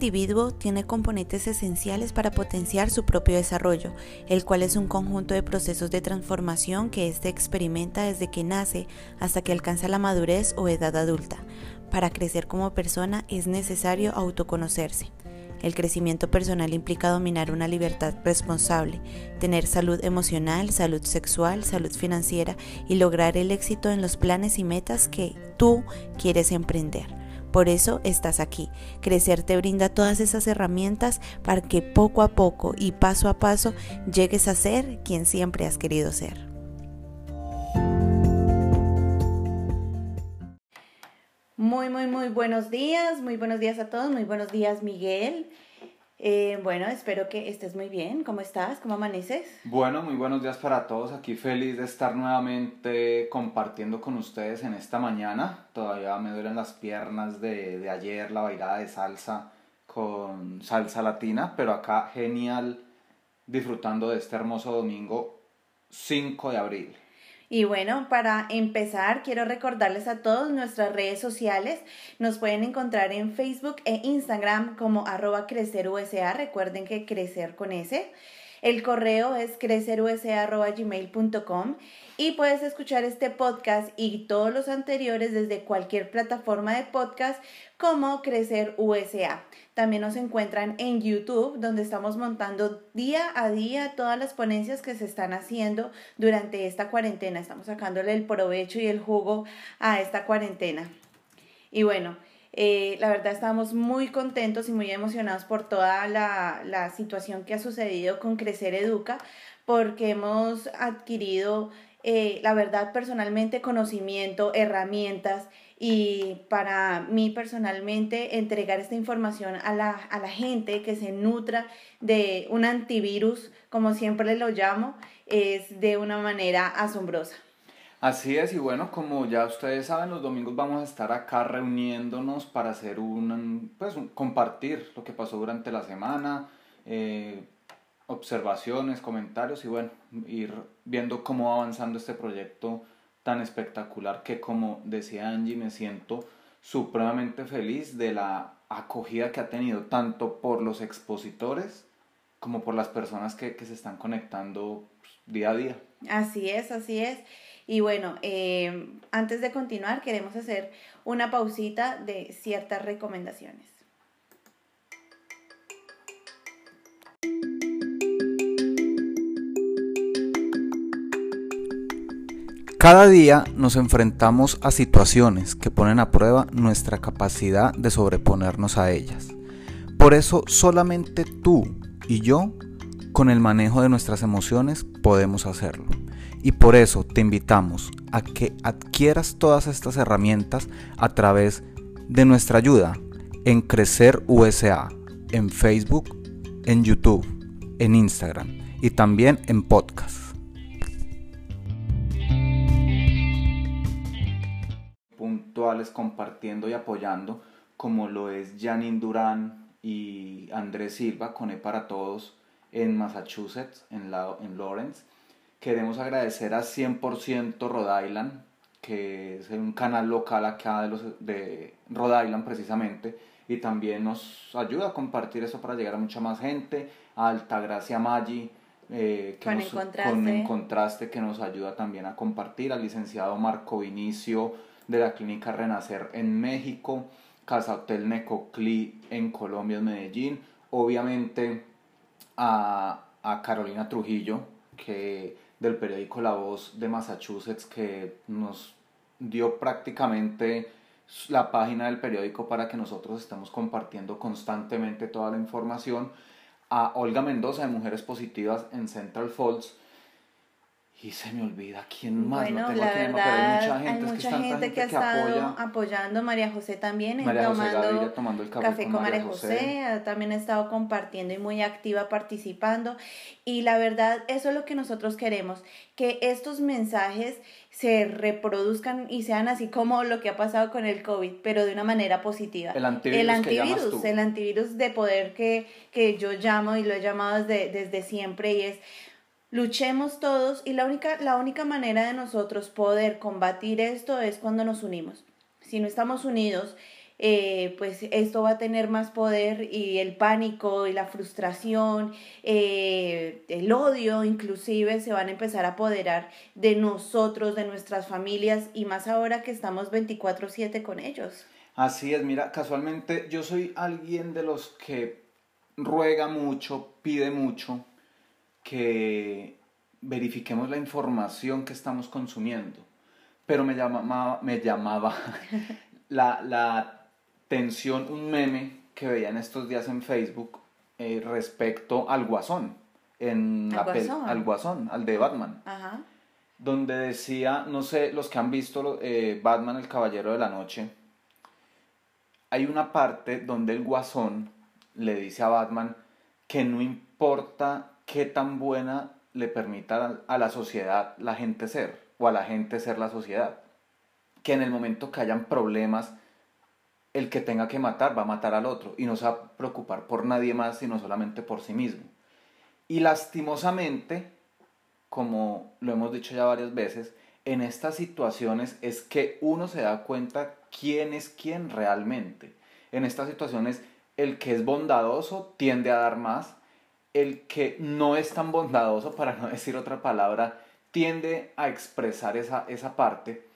Individuo tiene componentes esenciales para potenciar su propio desarrollo, el cual es un conjunto de procesos de transformación que éste experimenta desde que nace hasta que alcanza la madurez o edad adulta. Para crecer como persona es necesario autoconocerse. El crecimiento personal implica dominar una libertad responsable, tener salud emocional, salud sexual, salud financiera y lograr el éxito en los planes y metas que tú quieres emprender. Por eso estás aquí. Crecer te brinda todas esas herramientas para que poco a poco y paso a paso llegues a ser quien siempre has querido ser. Muy, muy, muy buenos días, muy buenos días a todos, muy buenos días Miguel. Eh, bueno, espero que estés muy bien. ¿Cómo estás? ¿Cómo amaneces? Bueno, muy buenos días para todos. Aquí feliz de estar nuevamente compartiendo con ustedes en esta mañana. Todavía me duelen las piernas de, de ayer, la bailada de salsa con salsa latina, pero acá genial disfrutando de este hermoso domingo 5 de abril. Y bueno, para empezar, quiero recordarles a todos nuestras redes sociales. Nos pueden encontrar en Facebook e Instagram como arroba crecerusa. Recuerden que crecer con ese. El correo es crecerusa.gmail.com y puedes escuchar este podcast y todos los anteriores desde cualquier plataforma de podcast como Crecer USA. También nos encuentran en YouTube, donde estamos montando día a día todas las ponencias que se están haciendo durante esta cuarentena. Estamos sacándole el provecho y el jugo a esta cuarentena. Y bueno, eh, la verdad estamos muy contentos y muy emocionados por toda la, situación que ha sucedido con Crecer Educa, porque hemos adquirido, eh, la verdad, personalmente conocimiento, herramientas y para mí personalmente entregar esta información a la, a la gente que se nutra de un antivirus, como siempre lo llamo, es de una manera asombrosa. Así es, y bueno, como ya ustedes saben, los domingos vamos a estar acá reuniéndonos para hacer un, pues, compartir lo que pasó durante la semana, eh, observaciones, comentarios y bueno, ir viendo cómo va avanzando este proyecto tan espectacular que como decía Angie, me siento supremamente feliz de la acogida que ha tenido tanto por los expositores como por las personas que, que se están conectando pues, día a día. Así es, así es. Y bueno, eh, antes de continuar, queremos hacer una pausita de ciertas recomendaciones. Cada día nos enfrentamos a situaciones que ponen a prueba nuestra capacidad de sobreponernos a ellas. Por eso solamente tú y yo, con el manejo de nuestras emociones, podemos hacerlo. Y por eso te invitamos a que adquieras todas estas herramientas a través de nuestra ayuda en Crecer USA, en Facebook, en YouTube, en Instagram y también en podcast. Puntuales compartiendo y apoyando como lo es Janine Durán y Andrés Silva con E para Todos en Massachusetts, en, la, en Lawrence Queremos agradecer a 100% Rhode Island, que es un canal local acá de, los, de Rhode Island precisamente, y también nos ayuda a compartir eso para llegar a mucha más gente, a Altagracia Maggi, eh, que con, nos, contraste. con en contraste que nos ayuda también a compartir, al licenciado Marco Vinicio de la Clínica Renacer en México, Casa Hotel Necoclí en Colombia, en Medellín, obviamente a, a Carolina Trujillo, que del periódico La Voz de Massachusetts que nos dio prácticamente la página del periódico para que nosotros estemos compartiendo constantemente toda la información, a Olga Mendoza de Mujeres Positivas en Central Falls y se me olvida quién más. Bueno, no tengo la verdad, pero hay mucha hay gente, que mucha es tanta gente que ha que estado apoya. apoyando, María José también, en María José tomando Gaviria tomando el café, con María José, ah, también ha estado compartiendo y muy activa participando. Y la verdad, eso es lo que nosotros queremos, que estos mensajes se reproduzcan y sean así como lo que ha pasado con el COVID, pero de una manera positiva. El antivirus el que antivirus, el antivirus de poder que, que yo llamo y lo he llamado desde, desde siempre y es luchemos todos y la única, la única manera de nosotros poder combatir esto es cuando nos unimos. Si no estamos unidos, eh, pues esto va a tener más poder y el pánico y la frustración, eh, el odio inclusive se van a empezar a apoderar de nosotros, de nuestras familias y más ahora que estamos 24/7 con ellos. Así es, mira, casualmente yo soy alguien de los que ruega mucho, pide mucho que verifiquemos la información que estamos consumiendo. Pero me llamaba, me llamaba la, la atención un meme que veía en estos días en Facebook eh, respecto al Guasón, en ¿Al Guasón? al Guasón, al de Batman Ajá. donde decía, no sé, los que han visto eh, Batman el Caballero de la Noche, hay una parte donde el guasón le dice a Batman que no importa qué tan buena le permita a- la sociedad la gente ser, o a la gente ser la sociedad, que en el momento que hayan problemas, el que tenga que matar va a matar al otro y no se va a preocupar por nadie más, sino solamente por sí mismo. Y lastimosamente, como lo hemos dicho ya varias veces, en estas situaciones es que uno se da cuenta quién es quién realmente. En estas situaciones, el que es bondadoso tiende a dar más, el que no es tan bondadoso, para no decir otra palabra, tiende a expresar esa, esa parte.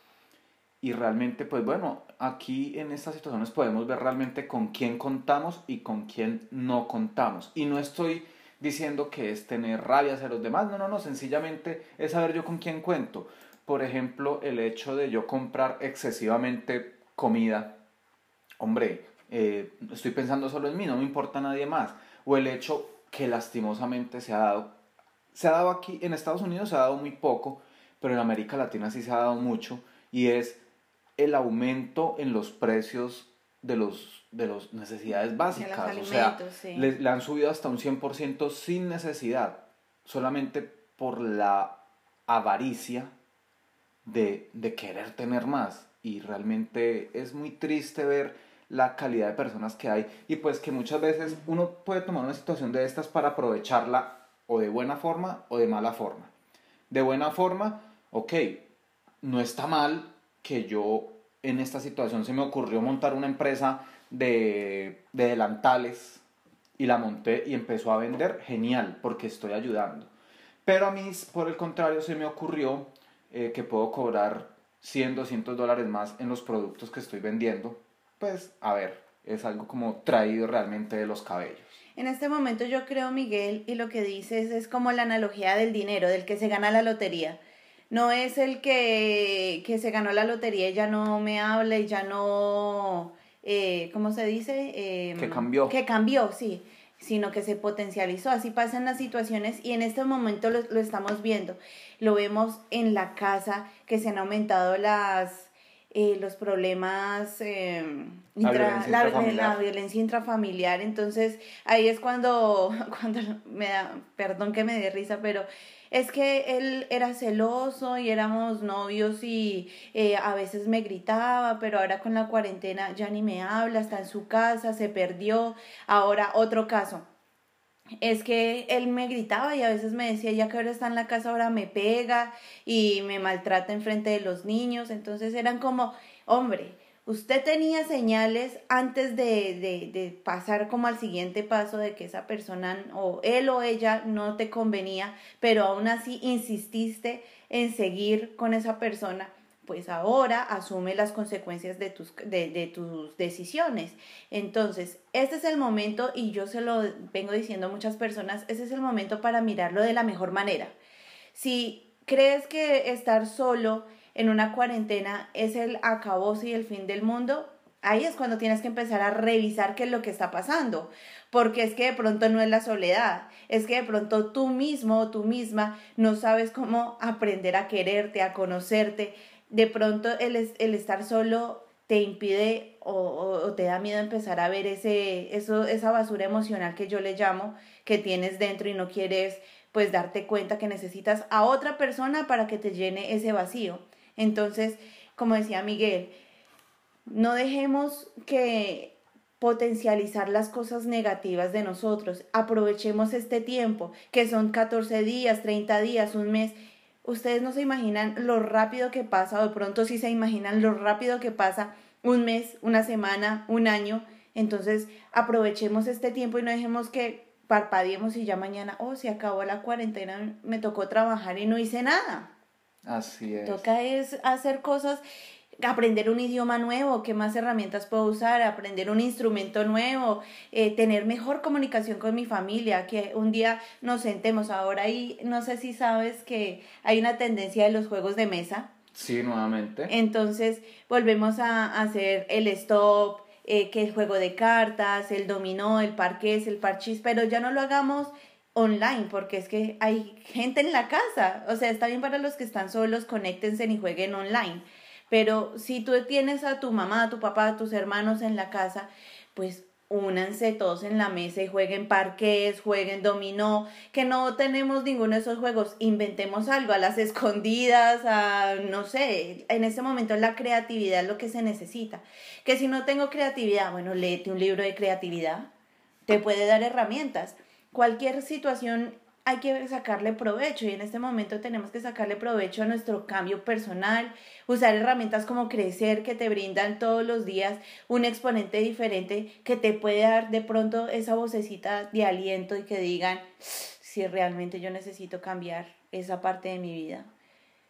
Y realmente, pues bueno, aquí en estas situaciones podemos ver realmente con quién contamos y con quién no contamos. Y no estoy diciendo que es tener rabia hacia los demás, no, no, no, sencillamente es saber yo con quién cuento. Por ejemplo, el hecho de yo comprar excesivamente comida, hombre, eh, estoy pensando solo en mí, no me importa nadie más. O el hecho que lastimosamente se ha dado, se ha dado aquí, en Estados Unidos se ha dado muy poco, pero en América Latina sí se ha dado mucho, y es el aumento en los precios de los de las necesidades básicas. o sea, sí. le, le han subido hasta un 100% sin necesidad, solamente por la avaricia de, de querer tener más. Y realmente es muy triste ver la calidad de personas que hay y pues que muchas veces uno puede tomar una situación de estas para aprovecharla o de buena forma o de mala forma. De buena forma, ok, no está mal que yo en esta situación se me ocurrió montar una empresa de, de delantales y la monté y empezó a vender, genial, porque estoy ayudando. Pero a mí, por el contrario, se me ocurrió eh, que puedo cobrar 100, 200 dólares más en los productos que estoy vendiendo. Pues, a ver, es algo como traído realmente de los cabellos. En este momento yo creo, Miguel, y lo que dices es como la analogía del dinero, del que se gana la lotería. No es el que, que se ganó la lotería y ya no me habla y ya no, eh, ¿cómo se dice? Eh, Que cambió. Que cambió, sí, sino que se potencializó. Así pasan las situaciones y en este momento lo, lo estamos viendo. Lo vemos en la casa, que se han aumentado las... eh, los problemas, eh, La intra- violencia la- intrafamiliar. la violencia intrafamiliar. Entonces, ahí es cuando, cuando me da, perdón que me dé risa, pero es que él era celoso y éramos novios y eh, a veces me gritaba, pero ahora con la cuarentena ya ni me habla, está en su casa, se perdió. Ahora, otro caso. Es que él me gritaba y a veces me decía, ya que ahora está en la casa, ahora me pega y me maltrata enfrente de los niños. Entonces eran como, hombre, usted tenía señales antes de, de, de pasar como al siguiente paso de que esa persona o él o ella no te convenía, pero aún así insististe en seguir con esa persona pues ahora asume las consecuencias de tus, de, tus decisiones. Entonces, este es el momento, y yo se lo vengo diciendo a muchas personas, ese es el momento para mirarlo de la mejor manera. Si crees que estar solo en una cuarentena es el acabose y el fin del mundo, ahí es cuando tienes que empezar a revisar qué es lo que está pasando, porque es que de pronto no es la soledad, es que de pronto tú mismo o tú misma no sabes cómo aprender a quererte, a conocerte, de pronto el, el estar solo te impide o, o, te da miedo empezar a ver ese, eso, esa basura emocional que yo le llamo, que tienes dentro y no quieres pues darte cuenta que necesitas a otra persona para que te llene ese vacío. Entonces, como decía Miguel, no dejemos que potencializar las cosas negativas de nosotros. Aprovechemos este tiempo, que son 14 días, 30 días, un mes. Ustedes no se imaginan lo rápido que pasa, o de pronto sí se imaginan lo rápido que pasa un mes, una semana, un año. Entonces, aprovechemos este tiempo y no dejemos que parpadeemos y ya mañana, oh, se acabó la cuarentena, me tocó trabajar y no hice nada. Así es. Toca es hacer cosas, aprender un idioma nuevo, qué más herramientas puedo usar, aprender un instrumento nuevo, eh, tener mejor comunicación con mi familia, que un día nos sentemos ahora y no sé si sabes que hay una tendencia de los juegos de mesa. Sí, nuevamente. Entonces volvemos a hacer el stop, eh, que el juego de cartas, el dominó, el parqués, el parchís, pero ya no lo hagamos online, porque es que hay gente en la casa. O sea, está bien para los que están solos, conéctense y jueguen online. Pero si tú tienes a tu mamá, a tu papá, a tus hermanos en la casa, pues únanse todos en la mesa y jueguen parques, jueguen dominó, que no tenemos ninguno de esos juegos, inventemos algo a las escondidas, a no sé, en ese momento la creatividad es lo que se necesita. Que si no tengo creatividad, bueno, léete un libro de creatividad, te puede dar herramientas. Cualquier situación hay que sacarle provecho y en este momento tenemos que sacarle provecho a nuestro cambio personal, usar herramientas como crecer que te brindan todos los días un exponente diferente que te puede dar de pronto esa vocecita de aliento y que digan si realmente yo necesito cambiar esa parte de mi vida.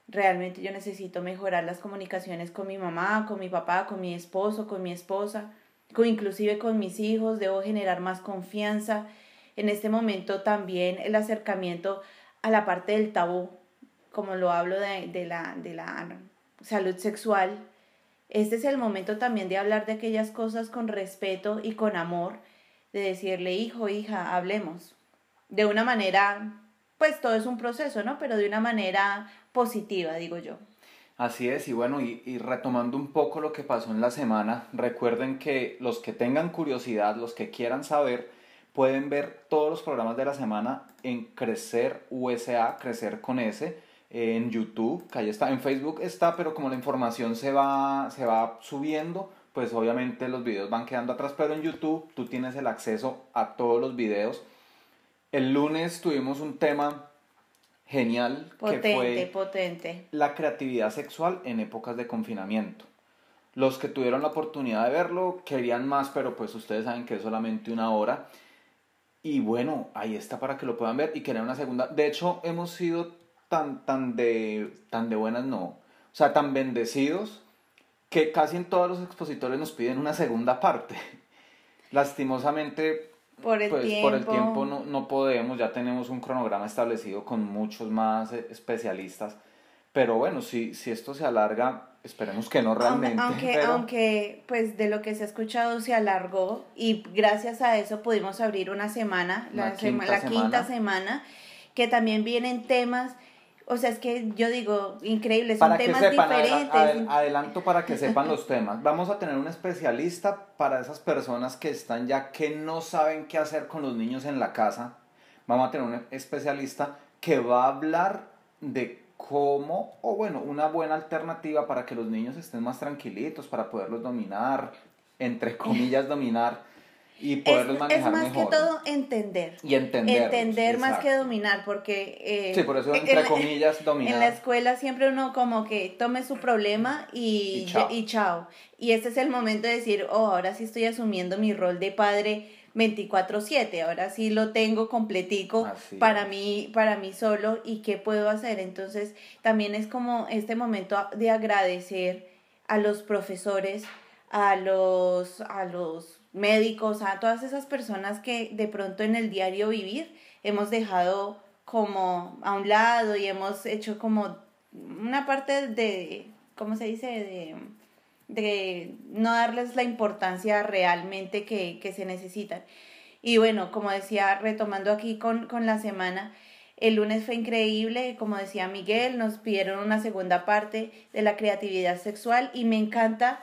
Realmente yo necesito mejorar las comunicaciones con mi mamá, con mi papá, con mi esposo, con mi esposa, con, inclusive con mis hijos, debo generar más confianza, en este momento también el acercamiento a la parte del tabú, como lo hablo de, la, de la salud sexual. Este es el momento también de hablar de aquellas cosas con respeto y con amor, de decirle, hijo, hija, hablemos. De una manera, pues todo es un proceso, ¿no? Pero de una manera positiva, digo yo. Así es, y bueno, y, y, retomando un poco lo que pasó en la semana, recuerden que los que tengan curiosidad, los que quieran saber, Pueden ver todos los programas de la semana en Crecer USA, Crecer con S, en YouTube, que ahí está, en Facebook está, pero como la información se va, se va subiendo, pues obviamente los videos van quedando atrás, pero en YouTube tú tienes el acceso a todos los videos. El lunes tuvimos un tema genial potente, que fue potente. la creatividad sexual en épocas de confinamiento. Los que tuvieron la oportunidad de verlo querían más, pero pues ustedes saben que es solamente una hora. Y bueno, ahí está para que lo puedan ver y querer una segunda. De hecho, hemos sido tan, tan, de, tan de buenas, no. O sea, tan bendecidos que casi en todos los expositores nos piden una segunda parte. Lastimosamente, por el pues, tiempo, por el tiempo no, no podemos, ya tenemos un cronograma establecido con muchos más eh, especialistas. Pero bueno, si, si esto se alarga, Esperemos que no realmente. Aunque, aunque, pues de lo que se ha escuchado se alargó y gracias a eso pudimos abrir una semana, la, quinta, la semana. quinta semana, que también vienen temas, o sea, es que yo digo, increíble, son temas diferentes. adelanto para que sepan los temas. Vamos a tener un especialista para esas personas que están ya que no saben qué hacer con los niños en la casa. Vamos a tener un especialista que va a hablar de cómo, o bueno, una buena alternativa para que los niños estén más tranquilitos, para poderlos dominar, entre comillas, dominar y poderlos manejar mejor. Es más que todo entender. Y entender. Entender más que dominar, porque... Eh, sí, por eso entre comillas dominar. En la escuela siempre uno como que tome su problema y, y, chao. y chao. Y este es el momento de decir, oh, ahora sí estoy asumiendo mi rol de padre 24/7, ahora sí lo tengo completico para mí, para mí solo y qué puedo hacer. Entonces, también es como este momento de agradecer a los profesores, a los a los médicos, a todas esas personas que de pronto en el diario vivir hemos dejado como a un lado y hemos hecho como una parte de ¿cómo se dice? de de no darles la importancia realmente que, que se necesitan. Y bueno, como decía, retomando aquí con, con la semana, el lunes fue increíble, como decía Miguel, nos pidieron una segunda parte de la creatividad sexual y me encanta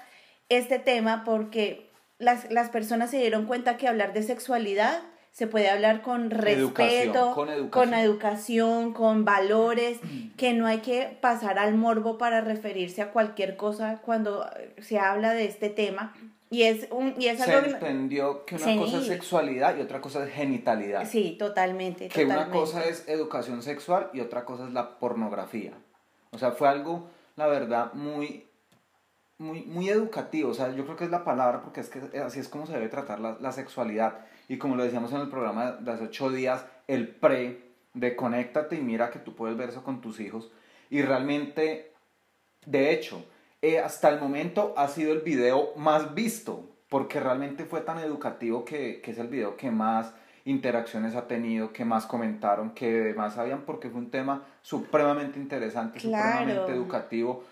este tema porque las, las personas se dieron cuenta que hablar de sexualidad se puede hablar con respeto, con educación. con educación, con valores, que no hay que pasar al morbo para referirse a cualquier cosa cuando se habla de este tema. Y es, un, y es Se algo entendió que una cosa es sexualidad y otra cosa es genitalidad. Sí, totalmente. que una cosa es educación sexual y otra cosa es la pornografía. O sea, fue algo, la verdad, muy, muy, muy educativo. O sea, yo creo que es la palabra porque es que así es como se debe tratar la, la sexualidad. Y como lo decíamos en el programa de hace ocho días, el pre de conéctate y mira que tú puedes ver eso con tus hijos. Y realmente, de hecho, eh, hasta el momento ha sido el video más visto, porque realmente fue tan educativo que, que es el video que más interacciones ha tenido, que más comentaron, que más sabían, porque fue un tema supremamente interesante, Claro. supremamente educativo,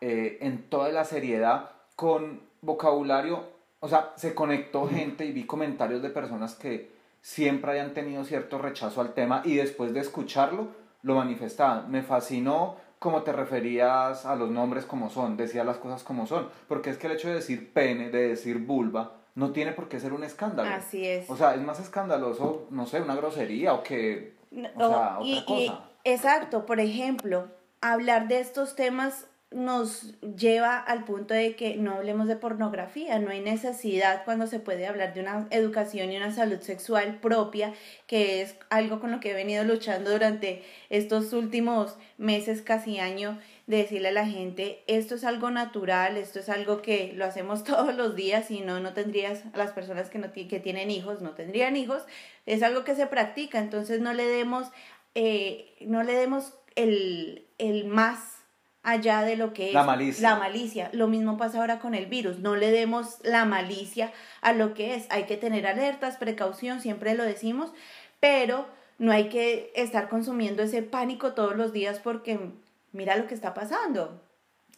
eh, en toda la seriedad, con vocabulario, o sea, se conectó gente y vi comentarios de personas que siempre hayan tenido cierto rechazo al tema y después de escucharlo lo manifestaban. Me fascinó cómo te referías a los nombres como son, decías las cosas como son, porque es que el hecho de decir pene, de decir vulva, no tiene por qué ser un escándalo. Así es. O sea, es más escandaloso, no sé, una grosería o que... No, o sea, y- otra y- cosa. exacto, por ejemplo, hablar de estos temas nos lleva al punto de que no hablemos de pornografía, no hay necesidad cuando se puede hablar de una educación y una salud sexual propia, que es algo con lo que he venido luchando durante estos últimos meses, casi año, de decirle a la gente, esto es algo natural, esto es algo que lo hacemos todos los días, y no, no tendrías, a las personas que, no que tienen hijos, no tendrían hijos, es algo que se practica, entonces no le demos, eh, no le demos el, el más allá de lo que es La malicia. la malicia. Lo mismo pasa ahora con el virus. No le demos la malicia a lo que es. Hay que tener alertas, precaución, siempre lo decimos, pero no hay que estar consumiendo ese pánico todos los días porque mira lo que está pasando.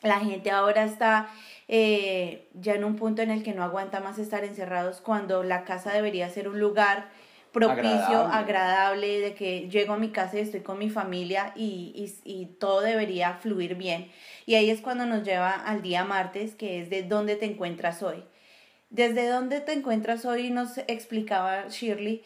La gente ahora está eh, ya en un punto en el que no aguanta más estar encerrados cuando la casa debería ser un lugar propicio, Agradable. agradable, de que llego a mi casa y estoy con mi familia y, y, y todo debería fluir bien. Y ahí es cuando nos lleva al día martes, que es de dónde te encuentras hoy. Desde dónde te encuentras hoy nos explicaba Shirley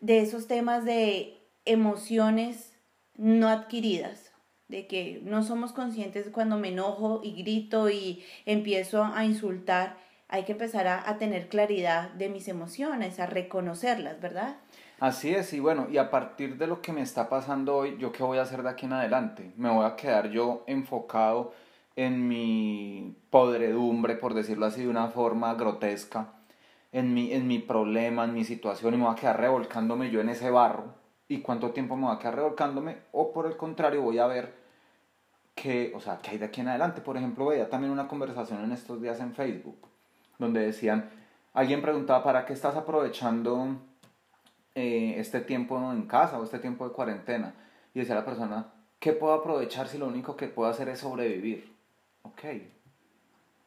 de esos temas de emociones no adquiridas, de que no somos conscientes cuando me enojo y grito y empiezo a insultar, hay que empezar a, tener claridad de mis emociones, a reconocerlas, ¿verdad? Así es, y bueno, y a partir de lo que me está pasando hoy, ¿yo qué voy a hacer de aquí en adelante? Me voy a quedar yo enfocado en mi podredumbre, por decirlo así de una forma grotesca, en mi, en mi problema, en mi situación, y me voy a quedar revolcándome yo en ese barro. ¿Y cuánto tiempo me voy a quedar revolcándome? O por el contrario, voy a ver qué, o sea, qué hay de aquí en adelante. Por ejemplo, veía también una conversación en estos días en Facebook, donde decían, alguien preguntaba, ¿para qué estás aprovechando eh, este tiempo en casa o este tiempo de cuarentena? Y decía la persona, ¿qué puedo aprovechar si lo único que puedo hacer es sobrevivir? Ok,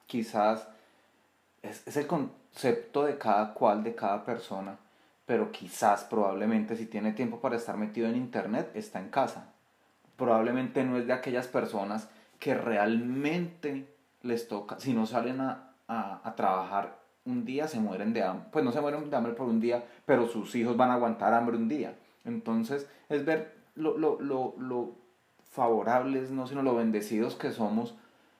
quizás es, es el concepto de cada cual, de cada persona, pero quizás, probablemente, si tiene tiempo para estar metido en internet, está en casa. Probablemente no es de aquellas personas que realmente les toca, si no salen a, a, trabajar un día, se mueren de hambre. Pues no se mueren de hambre por un día, pero sus hijos van a aguantar hambre un día. Entonces, es ver lo, lo, lo, lo favorables, no sino lo bendecidos que somos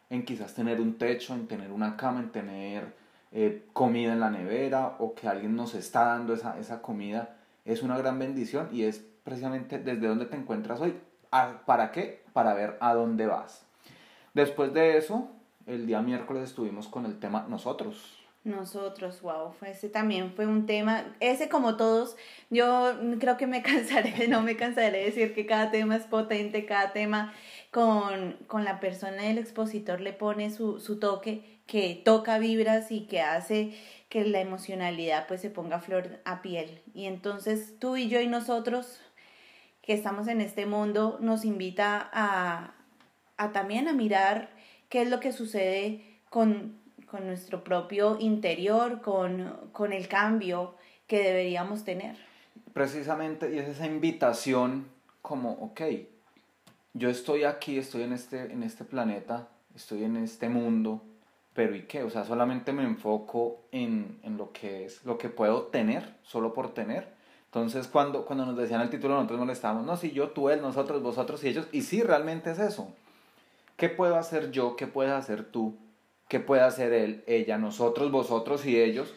en quizás tener un techo, en tener una cama, en tener eh, comida en la nevera o que alguien nos está dando esa, esa comida, es una gran bendición y es precisamente desde donde te encuentras hoy. ¿A- ¿Para qué? Para ver a dónde vas. Después de eso, el día miércoles estuvimos con el tema nosotros. Nosotros, wow, ese también fue un tema, ese como todos, yo creo que me cansaré, no me cansaré de decir que cada tema es potente, cada tema con, con la persona del expositor le pone su, su toque, que toca vibras y que hace que la emocionalidad pues se ponga flor a piel. Y entonces tú y yo y nosotros que estamos en este mundo nos invita a, a también a mirar qué es lo que sucede con, con nuestro propio interior, con, con el cambio que deberíamos tener. Precisamente, y es esa invitación como, ok, yo estoy aquí, estoy en este, en este planeta, estoy en este mundo, pero ¿y qué? O sea, solamente me enfoco en, en lo que es, lo que puedo tener, solo por tener. Entonces, cuando, cuando nos decían el título, nosotros molestábamos, no, si yo, tú, él, nosotros, vosotros y ellos, y sí, realmente es eso. ¿Qué puedo hacer yo? ¿Qué puedes hacer tú? ¿Qué puede hacer él, ella, nosotros, vosotros y ellos?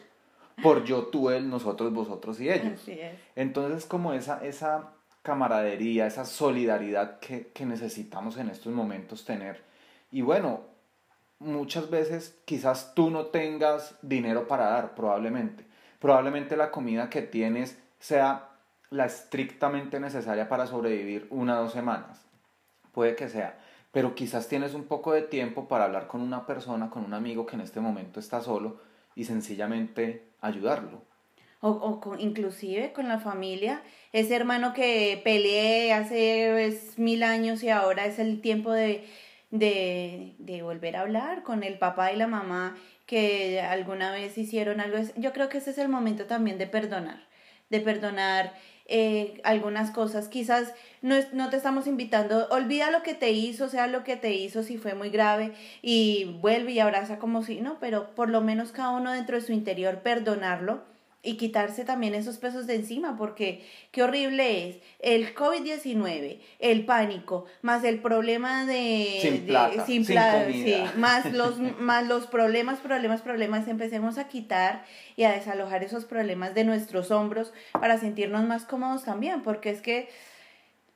Por yo, tú, él, nosotros, vosotros y ellos. Así es. Entonces, como esa, esa camaradería, esa solidaridad que, que necesitamos en estos momentos tener. Y bueno, muchas veces quizás tú no tengas dinero para dar, probablemente. Probablemente la comida que tienes sea la estrictamente necesaria para sobrevivir una o dos semanas. Puede que sea. Pero quizás tienes un poco de tiempo para hablar con una persona, con un amigo que en este momento está solo y sencillamente ayudarlo. O, o con- inclusive con la familia, ese hermano que peleé hace es, mil años y ahora es el tiempo de, de, de volver a hablar con el papá y la mamá que alguna vez hicieron algo. Yo creo que ese es el momento también de perdonar, de perdonar eh, algunas cosas. Quizás no, es- no te estamos invitando, olvida lo que te hizo, sea lo que te hizo, si fue muy grave, y vuelve y abraza como si no, pero por lo menos cada uno dentro de su interior perdonarlo y quitarse también esos pesos de encima, porque qué horrible es el COVID-19, el pánico, más el problema de... Sin de- plata, sin sin comida. sí, más los, más los problemas, problemas, problemas, empecemos a quitar y a desalojar esos problemas de nuestros hombros para sentirnos más cómodos también, porque es que,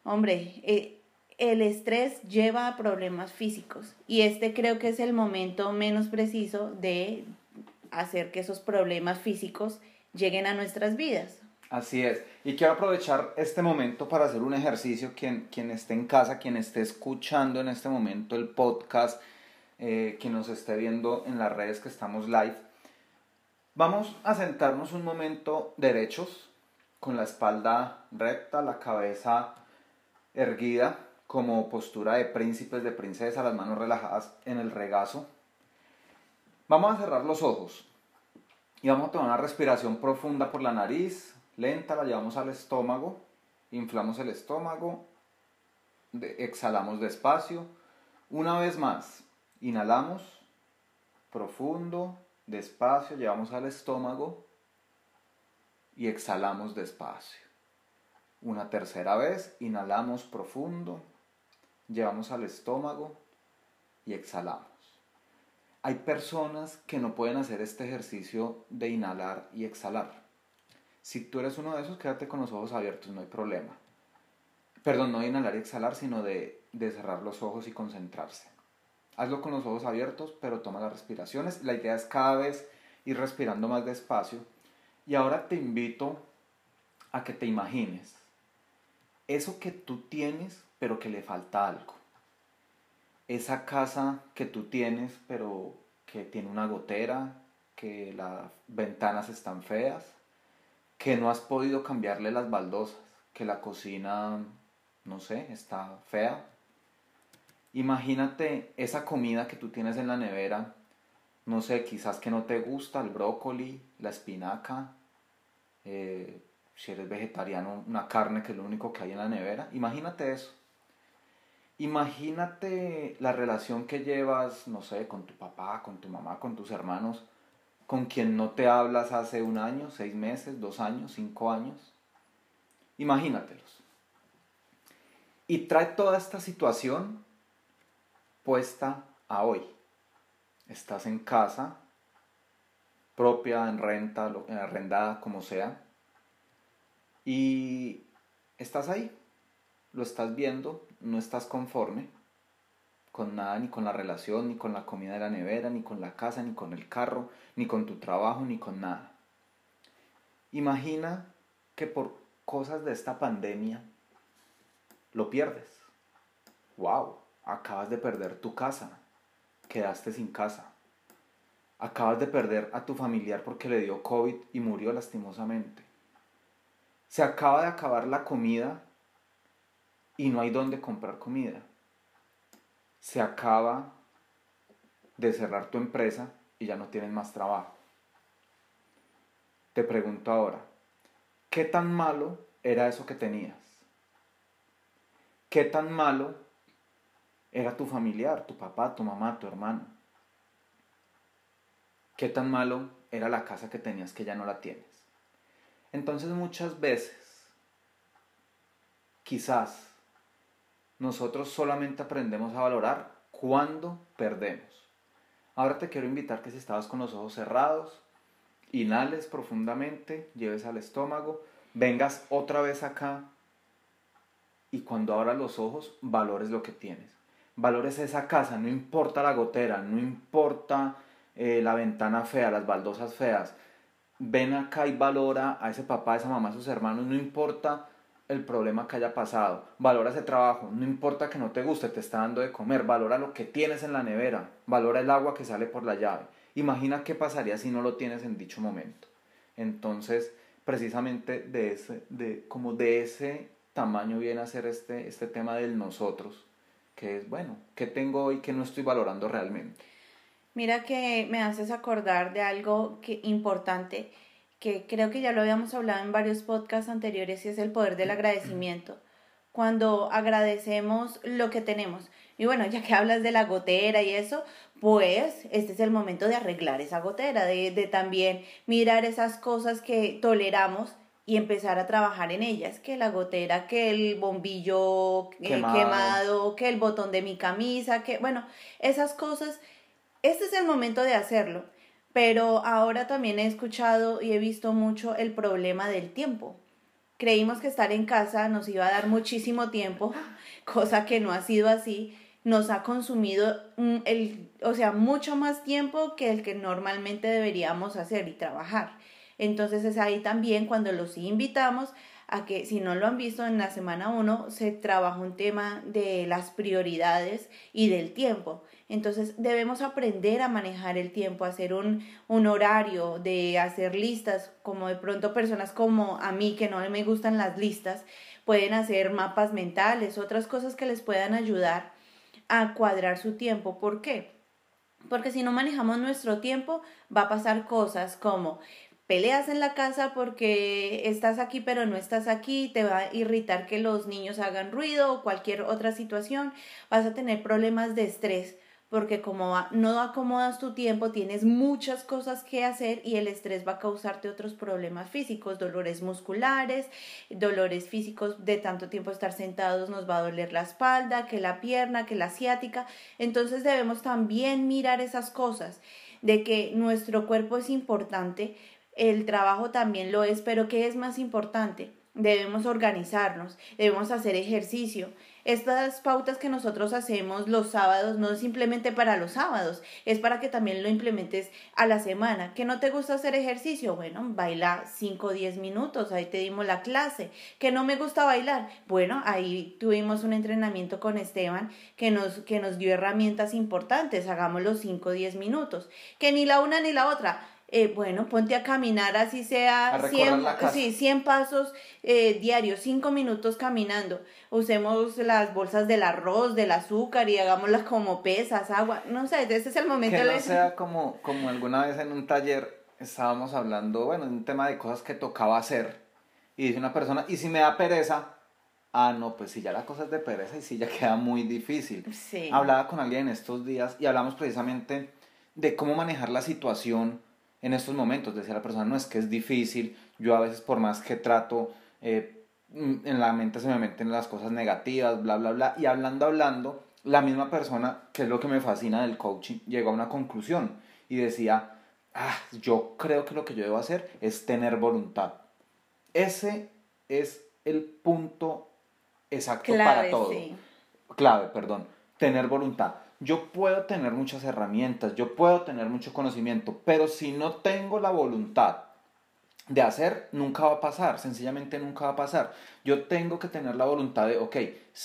hombre, eh, el estrés lleva a problemas físicos y este creo que es el momento menos preciso de hacer que esos problemas físicos lleguen a nuestras vidas. Así es. Y quiero aprovechar este momento para hacer un ejercicio. Quien, quien esté en casa, quien esté escuchando en este momento el podcast, eh, quien nos esté viendo en las redes que estamos live, vamos a sentarnos un momento derechos, con la espalda recta, la cabeza erguida, como postura de príncipes, de princesa, las manos relajadas en el regazo. Vamos a cerrar los ojos. Y vamos a tomar una respiración profunda por la nariz, lenta, la llevamos al estómago, inflamos el estómago, exhalamos despacio. Una vez más, inhalamos profundo, despacio, llevamos al estómago y exhalamos despacio. Una tercera vez, inhalamos profundo, llevamos al estómago y exhalamos. Hay personas que no pueden hacer este ejercicio de inhalar y exhalar. Si tú eres uno de esos, quédate con los ojos abiertos, no hay problema. Perdón, no de inhalar y exhalar, sino de, de cerrar los ojos y concentrarse. Hazlo con los ojos abiertos, pero toma las respiraciones. La idea es cada vez ir respirando más despacio. Y ahora te invito a que te imagines eso que tú tienes, pero que le falta algo esa casa que tú tienes, pero que tiene una gotera, que las ventanas están feas, que no has podido cambiarle las baldosas, que la cocina, no sé, está fea. Imagínate esa comida que tú tienes en la nevera, no sé, quizás que no te gusta, el brócoli, la espinaca, eh, si eres vegetariano, una carne que es lo único que hay en la nevera. Imagínate eso. Imagínate la relación que llevas, no sé, con tu papá, con tu mamá, con tus hermanos, con quien no te hablas hace un año, seis meses, dos años, cinco años. Imagínatelos. Y trae toda esta situación puesta a hoy. Estás en casa, propia, en renta, arrendada, como sea, y estás ahí, lo estás viendo, no estás conforme con nada, ni con la relación, ni con la comida de la nevera, ni con la casa, ni con el carro, ni con tu trabajo, ni con nada. Imagina que por cosas de esta pandemia lo pierdes. Wow, acabas de perder tu casa, quedaste sin casa. Acabas de perder a tu familiar porque le dio COVID y murió lastimosamente. Se acaba de acabar la comida y no hay dónde comprar comida. Se acaba de cerrar tu empresa y ya no tienes más trabajo. Te pregunto ahora, ¿qué tan malo era eso que tenías? ¿Qué tan malo era tu familiar, tu papá, tu mamá, tu hermano? ¿Qué tan malo era la casa que tenías que ya no la tienes? Entonces muchas veces, quizás, nosotros solamente aprendemos a valorar cuando perdemos. Ahora te quiero invitar que si estabas con los ojos cerrados, inhales profundamente, lleves al estómago, vengas otra vez acá y cuando abras los ojos valores lo que tienes. Valores esa casa, no importa la gotera, no importa eh, la ventana fea, las baldosas feas. Ven acá y valora a ese papá, a esa mamá, a sus hermanos, no importa el problema que haya pasado, valora ese trabajo, no importa que no te guste, te está dando de comer, valora lo que tienes en la nevera, valora el agua que sale por la llave. Imagina qué pasaría si no lo tienes en dicho momento. Entonces, precisamente de ese, de, como de ese tamaño viene a ser este, este tema del nosotros, que es, bueno, ¿qué tengo hoy que no estoy valorando realmente? Mira que me haces acordar de algo que, importante que creo que ya lo habíamos hablado en varios podcasts anteriores y es el poder del agradecimiento. Cuando agradecemos lo que tenemos. Y bueno, ya que hablas de la gotera y eso, pues este es el momento de arreglar esa gotera, de, de también mirar esas cosas que toleramos y empezar a trabajar en ellas, que la gotera, que el bombillo eh, quemado. quemado, que el botón de mi camisa, que bueno, esas cosas, este es el momento de hacerlo, pero ahora también he escuchado y he visto mucho el problema del tiempo. Creímos que estar en casa nos iba a dar muchísimo tiempo, cosa que no ha sido así. Nos ha consumido el, o sea, mucho más tiempo que el que normalmente deberíamos hacer y trabajar. Entonces es ahí también cuando los invitamos a que si no lo han visto en la semana 1 se trabaja un tema de las prioridades y del tiempo. Entonces debemos aprender a manejar el tiempo, hacer un, un horario, de hacer listas, como de pronto personas como a mí que no me gustan las listas, pueden hacer mapas mentales, otras cosas que les puedan ayudar a cuadrar su tiempo. ¿Por qué? Porque si no manejamos nuestro tiempo, va a pasar cosas como peleas en la casa porque estás aquí pero no estás aquí, te va a irritar que los niños hagan ruido o cualquier otra situación, vas a tener problemas de estrés porque como no acomodas tu tiempo, tienes muchas cosas que hacer y el estrés va a causarte otros problemas físicos, dolores musculares, dolores físicos de tanto tiempo estar sentados nos va a doler la espalda, que la pierna, que la ciática. Entonces debemos también mirar esas cosas de que nuestro cuerpo es importante, el trabajo también lo es, pero ¿qué es más importante? Debemos organizarnos, debemos hacer ejercicio. Estas pautas que nosotros hacemos los sábados no es simplemente para los sábados, es para que también lo implementes a la semana. ¿Que no te gusta hacer ejercicio? Bueno, baila 5 o 10 minutos, ahí te dimos la clase. ¿Que no me gusta bailar? Bueno, ahí tuvimos un entrenamiento con Esteban que nos, que nos dio herramientas importantes, hagamos los 5 o 10 minutos. Que ni la una ni la otra eh, bueno, ponte a caminar así sea 100, sí, 100 pasos eh, diarios, 5 minutos caminando. Usemos las bolsas del arroz, del azúcar y hagámoslas como pesas, agua. No sé, ese es el momento. Que no sea como, como alguna vez en un taller estábamos hablando, bueno, un tema de cosas que tocaba hacer. Y dice una persona, ¿y si me da pereza? Ah, no, pues si ya la cosa es de pereza y si ya queda muy difícil. Sí. Hablaba con alguien en estos días y hablamos precisamente de cómo manejar la situación en estos momentos. Decía la persona, no es que es difícil, yo a veces por más que trato, eh, mm, en la mente se me meten las cosas negativas, bla, bla, bla. Y hablando, hablando, la misma persona, que es lo que me fascina del coaching, llegó a una conclusión y decía, ah, yo creo que lo que yo debo hacer es tener voluntad. Ese es el punto exacto para todo. Clave, perdón. Tener voluntad yo puedo tener muchas herramientas, yo puedo tener mucho conocimiento, pero si no tengo la voluntad de hacer, nunca va a pasar, sencillamente nunca va a pasar. Yo tengo que tener la voluntad de, ok,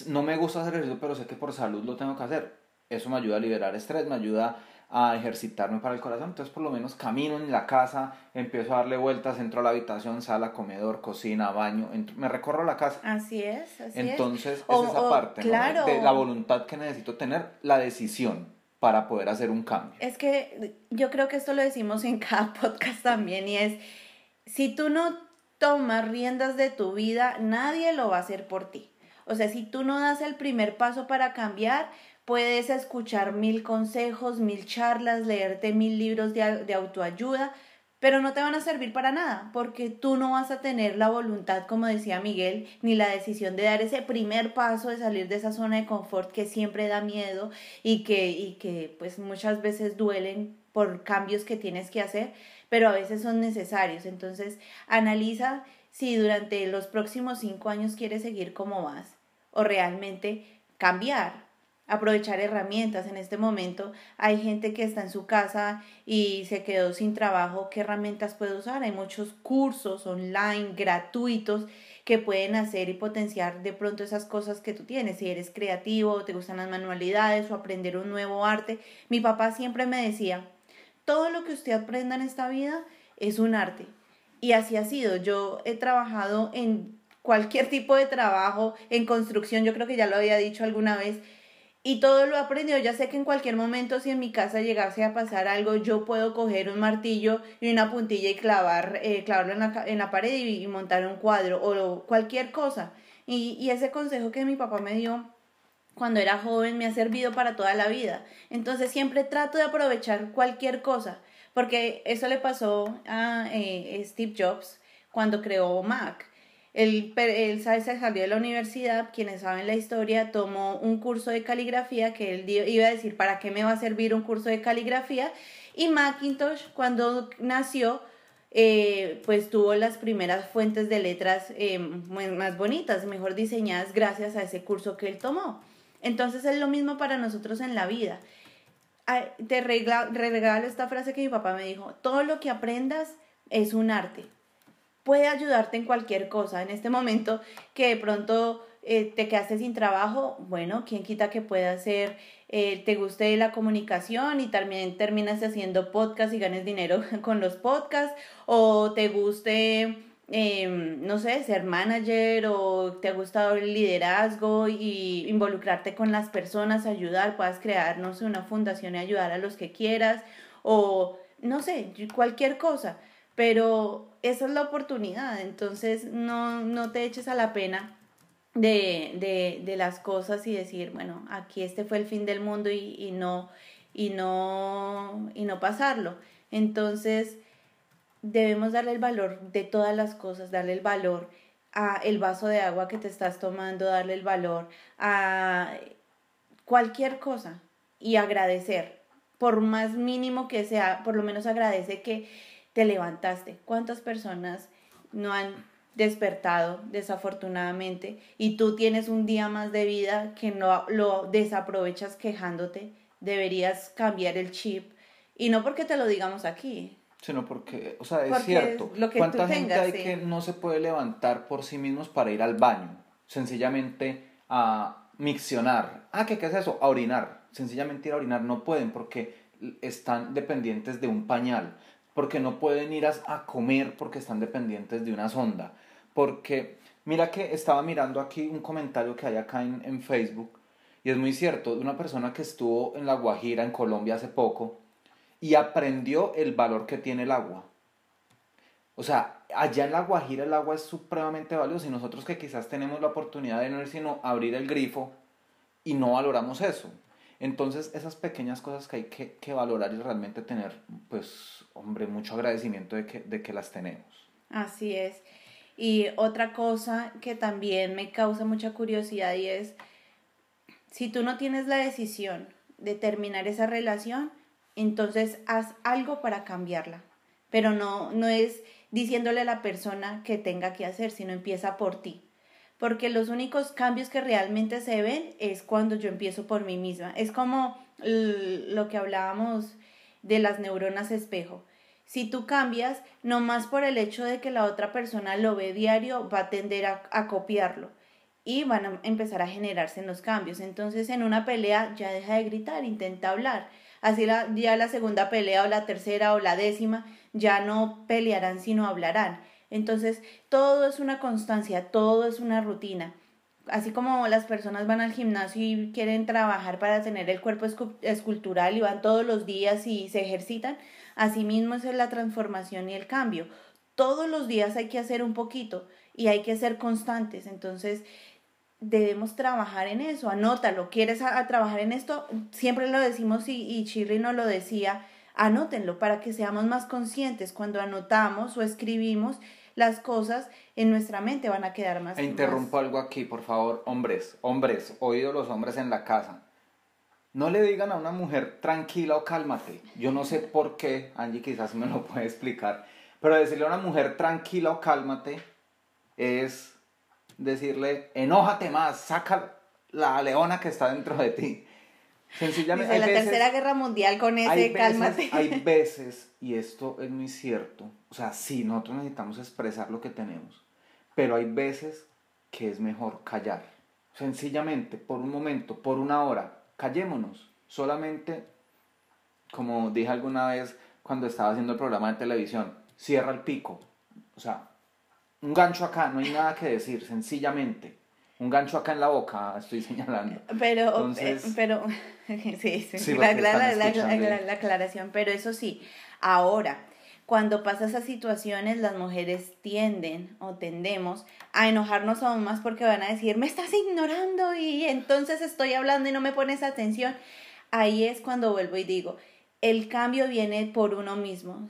no me gusta hacer ejercicio, pero sé que por salud lo tengo que hacer. Eso me ayuda a liberar estrés, me ayuda a ejercitarme para el corazón, entonces por lo menos camino en la casa, empiezo a darle vueltas, entro a la habitación, sala, comedor, cocina, baño, me recorro la casa. Así es, así entonces, es. esa parte, de la voluntad que necesito tener, la decisión. para poder hacer un cambio. Es que yo creo que esto lo decimos en cada podcast también y es, si tú no tomas riendas de tu vida, nadie lo va a hacer por ti. O sea, si tú no das el primer paso para cambiar, puedes escuchar mil consejos, mil charlas, leerte mil libros de, de autoayuda, pero no te van a servir para nada, porque tú no vas a tener la voluntad, como decía Miguel, ni la decisión de dar ese primer paso de salir de esa zona de confort que siempre da miedo y que, y que pues muchas veces duelen por cambios que tienes que hacer, pero a veces son necesarios. Entonces, analiza si durante los próximos cinco años quieres seguir como vas o realmente cambiar aprovechar herramientas. En este momento hay gente que está en su casa y se quedó sin trabajo. ¿Qué herramientas puede usar? Hay muchos cursos online gratuitos que pueden hacer y potenciar de pronto esas cosas que tú tienes. Si eres creativo, te gustan las manualidades o aprender un nuevo arte. Mi papá siempre me decía, todo lo que usted aprenda en esta vida es un arte. Y así ha sido. Yo he trabajado en cualquier tipo de trabajo, en construcción, yo creo que ya lo había dicho alguna vez, y todo lo aprendido. Ya sé que en cualquier momento, si en mi casa llegase a pasar algo, yo puedo coger un martillo y una puntilla y clavar, eh, clavarlo en la, en la pared y, montar un cuadro o cualquier cosa. Y, y ese consejo que mi papá me dio cuando era joven me ha servido para toda la vida. Entonces siempre trato de aprovechar cualquier cosa, porque eso le pasó a eh, Steve Jobs cuando creó Mac. Él, él salió de la universidad, quienes saben la historia, tomó un curso de caligrafía que él iba a decir, ¿para qué me va a servir un curso de caligrafía? Y Macintosh, cuando nació, eh, pues tuvo las primeras fuentes de letras eh, más bonitas, mejor diseñadas gracias a ese curso que él tomó. Entonces es lo mismo para nosotros en la vida. Te regalo esta frase que mi papá me dijo, todo lo que aprendas es un arte puede ayudarte en cualquier cosa. En este momento que de pronto eh, te quedaste sin trabajo, bueno, quién quita que pueda ser, eh, te guste la comunicación y también terminas haciendo podcast y ganes dinero con los podcasts, o te guste, em, no sé, ser manager, o te ha gustado el liderazgo y involucrarte con las personas, ayudar, puedas crear, no sé, una fundación y ayudar a los que quieras, o no sé, cualquier cosa. Pero esa es la oportunidad, entonces no, no te eches a la pena de, de, de, las cosas y decir, bueno, aquí este fue el fin del mundo y, y, no, y, no, y no pasarlo. Entonces, debemos darle el valor de todas las cosas, darle el valor a el vaso de agua que te estás tomando, darle el valor a cualquier cosa y agradecer, por más mínimo que sea, por lo menos agradece que te levantaste. ¿Cuántas personas no han despertado desafortunadamente y tú tienes un día más de vida que no lo desaprovechas quejándote? Deberías cambiar el chip y no porque te lo digamos aquí. Sino porque, o sea, es cierto. lo que ¿Cuánta gente hay que no se puede levantar por sí mismos para ir al baño? Sencillamente a miccionar. Ah, ¿qué, qué es eso? A orinar. Sencillamente ir a orinar. No pueden porque están dependientes de un pañal porque no pueden ir a, comer porque están dependientes de una sonda. Porque mira que estaba mirando aquí un comentario que hay acá en, Facebook y es muy cierto, de una persona que estuvo en La Guajira, en Colombia hace poco, y aprendió el valor que tiene el agua. O sea, allá en La Guajira el agua es supremamente valiosa y nosotros que quizás tenemos la oportunidad de no ir sino abrir el grifo y no valoramos eso. Entonces, esas pequeñas cosas que hay que, valorar y realmente tener, pues, hombre, mucho agradecimiento de que, de que las tenemos. Así es. Y otra cosa que también me causa mucha curiosidad y es, si tú no tienes la decisión de terminar esa relación, entonces haz algo para cambiarla. Pero no, no es diciéndole a la persona que tenga que hacer, sino empieza por ti porque los únicos cambios que realmente se ven es cuando yo empiezo por mí misma. Es como lo que hablábamos de las neuronas espejo. Si tú cambias, no más por el hecho de que la otra persona lo ve diario, va a tender a, copiarlo y van a empezar a generarse los cambios. Entonces, en una pelea ya deja de gritar, intenta hablar. Así la, ya la segunda pelea o la tercera o la décima ya no pelearán, sino hablarán. Entonces, todo es una constancia, todo es una rutina. así como las personas van al gimnasio y quieren trabajar para tener el cuerpo escu- escultural y van todos los días y se ejercitan, así mismo es la transformación y el cambio. Todos los días hay que hacer un poquito y hay que ser constantes. Entonces, debemos trabajar en eso. Anótalo. ¿Quieres a, a trabajar en esto? Siempre lo decimos y, y Shirley nos lo decía. Anótenlo para que seamos más conscientes. Cuando anotamos o escribimos las cosas en nuestra mente van a quedar más. E interrumpo algo aquí, por favor, hombres, hombres, oído los hombres en la casa. No le digan a una mujer tranquila o cálmate. Yo no sé por qué, Angie quizás me lo puede explicar, pero decirle a una mujer tranquila o cálmate es decirle enójate más, saca la leona que está dentro de ti. Sencillamente, Dice, la hay veces- tercera guerra mundial con ese hay cálmate. hay veces, y esto es muy cierto, o sea, sí, nosotros necesitamos expresar lo que tenemos, pero hay veces que es mejor callar. Sencillamente, por un momento, por una hora, callémonos. Solamente, como dije alguna vez cuando estaba haciendo el programa de televisión, cierra el pico. O sea, un gancho acá, no hay nada que decir, sencillamente. Un gancho acá en la boca, estoy señalando. Pero, Entonces- eh, pero, sí, sí, Sí, la aclaración, pero eso sí, ahora, cuando pasa esas situaciones, las mujeres tienden o tendemos a enojarnos aún más porque van a decir, me estás ignorando y entonces estoy hablando y no me pones atención. Ahí es cuando vuelvo y digo, el cambio viene por uno mismo.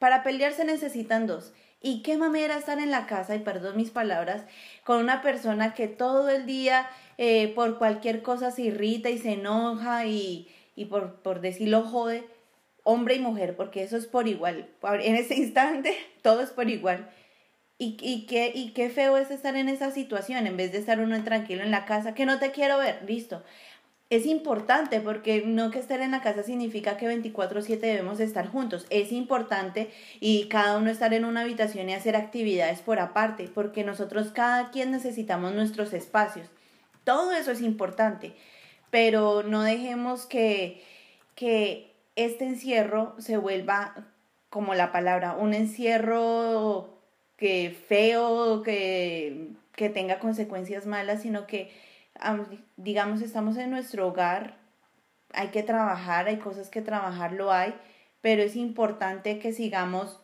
Para pelear se necesitan dos. Y qué mamera estar en la casa, y perdón mis palabras, con una persona que todo el día eh, por cualquier cosa se irrita y se enoja y, y por, por decirlo jode, hombre y mujer, porque eso es por igual. En ese instante todo es por igual. Y, qué, feo es estar en esa situación, en vez de estar uno tranquilo en la casa, que no te quiero ver, listo. Es importante porque no que estar en la casa significa que 24/7 debemos estar juntos. Es importante y cada uno estar en una habitación y hacer actividades por aparte, porque nosotros cada quien necesitamos nuestros espacios. Todo eso es importante, pero no dejemos que este encierro se vuelva como la palabra, un encierro que feo, que, que tenga consecuencias malas, sino que am, digamos, estamos en nuestro hogar, hay que trabajar, hay cosas que trabajar, lo hay, pero es importante que sigamos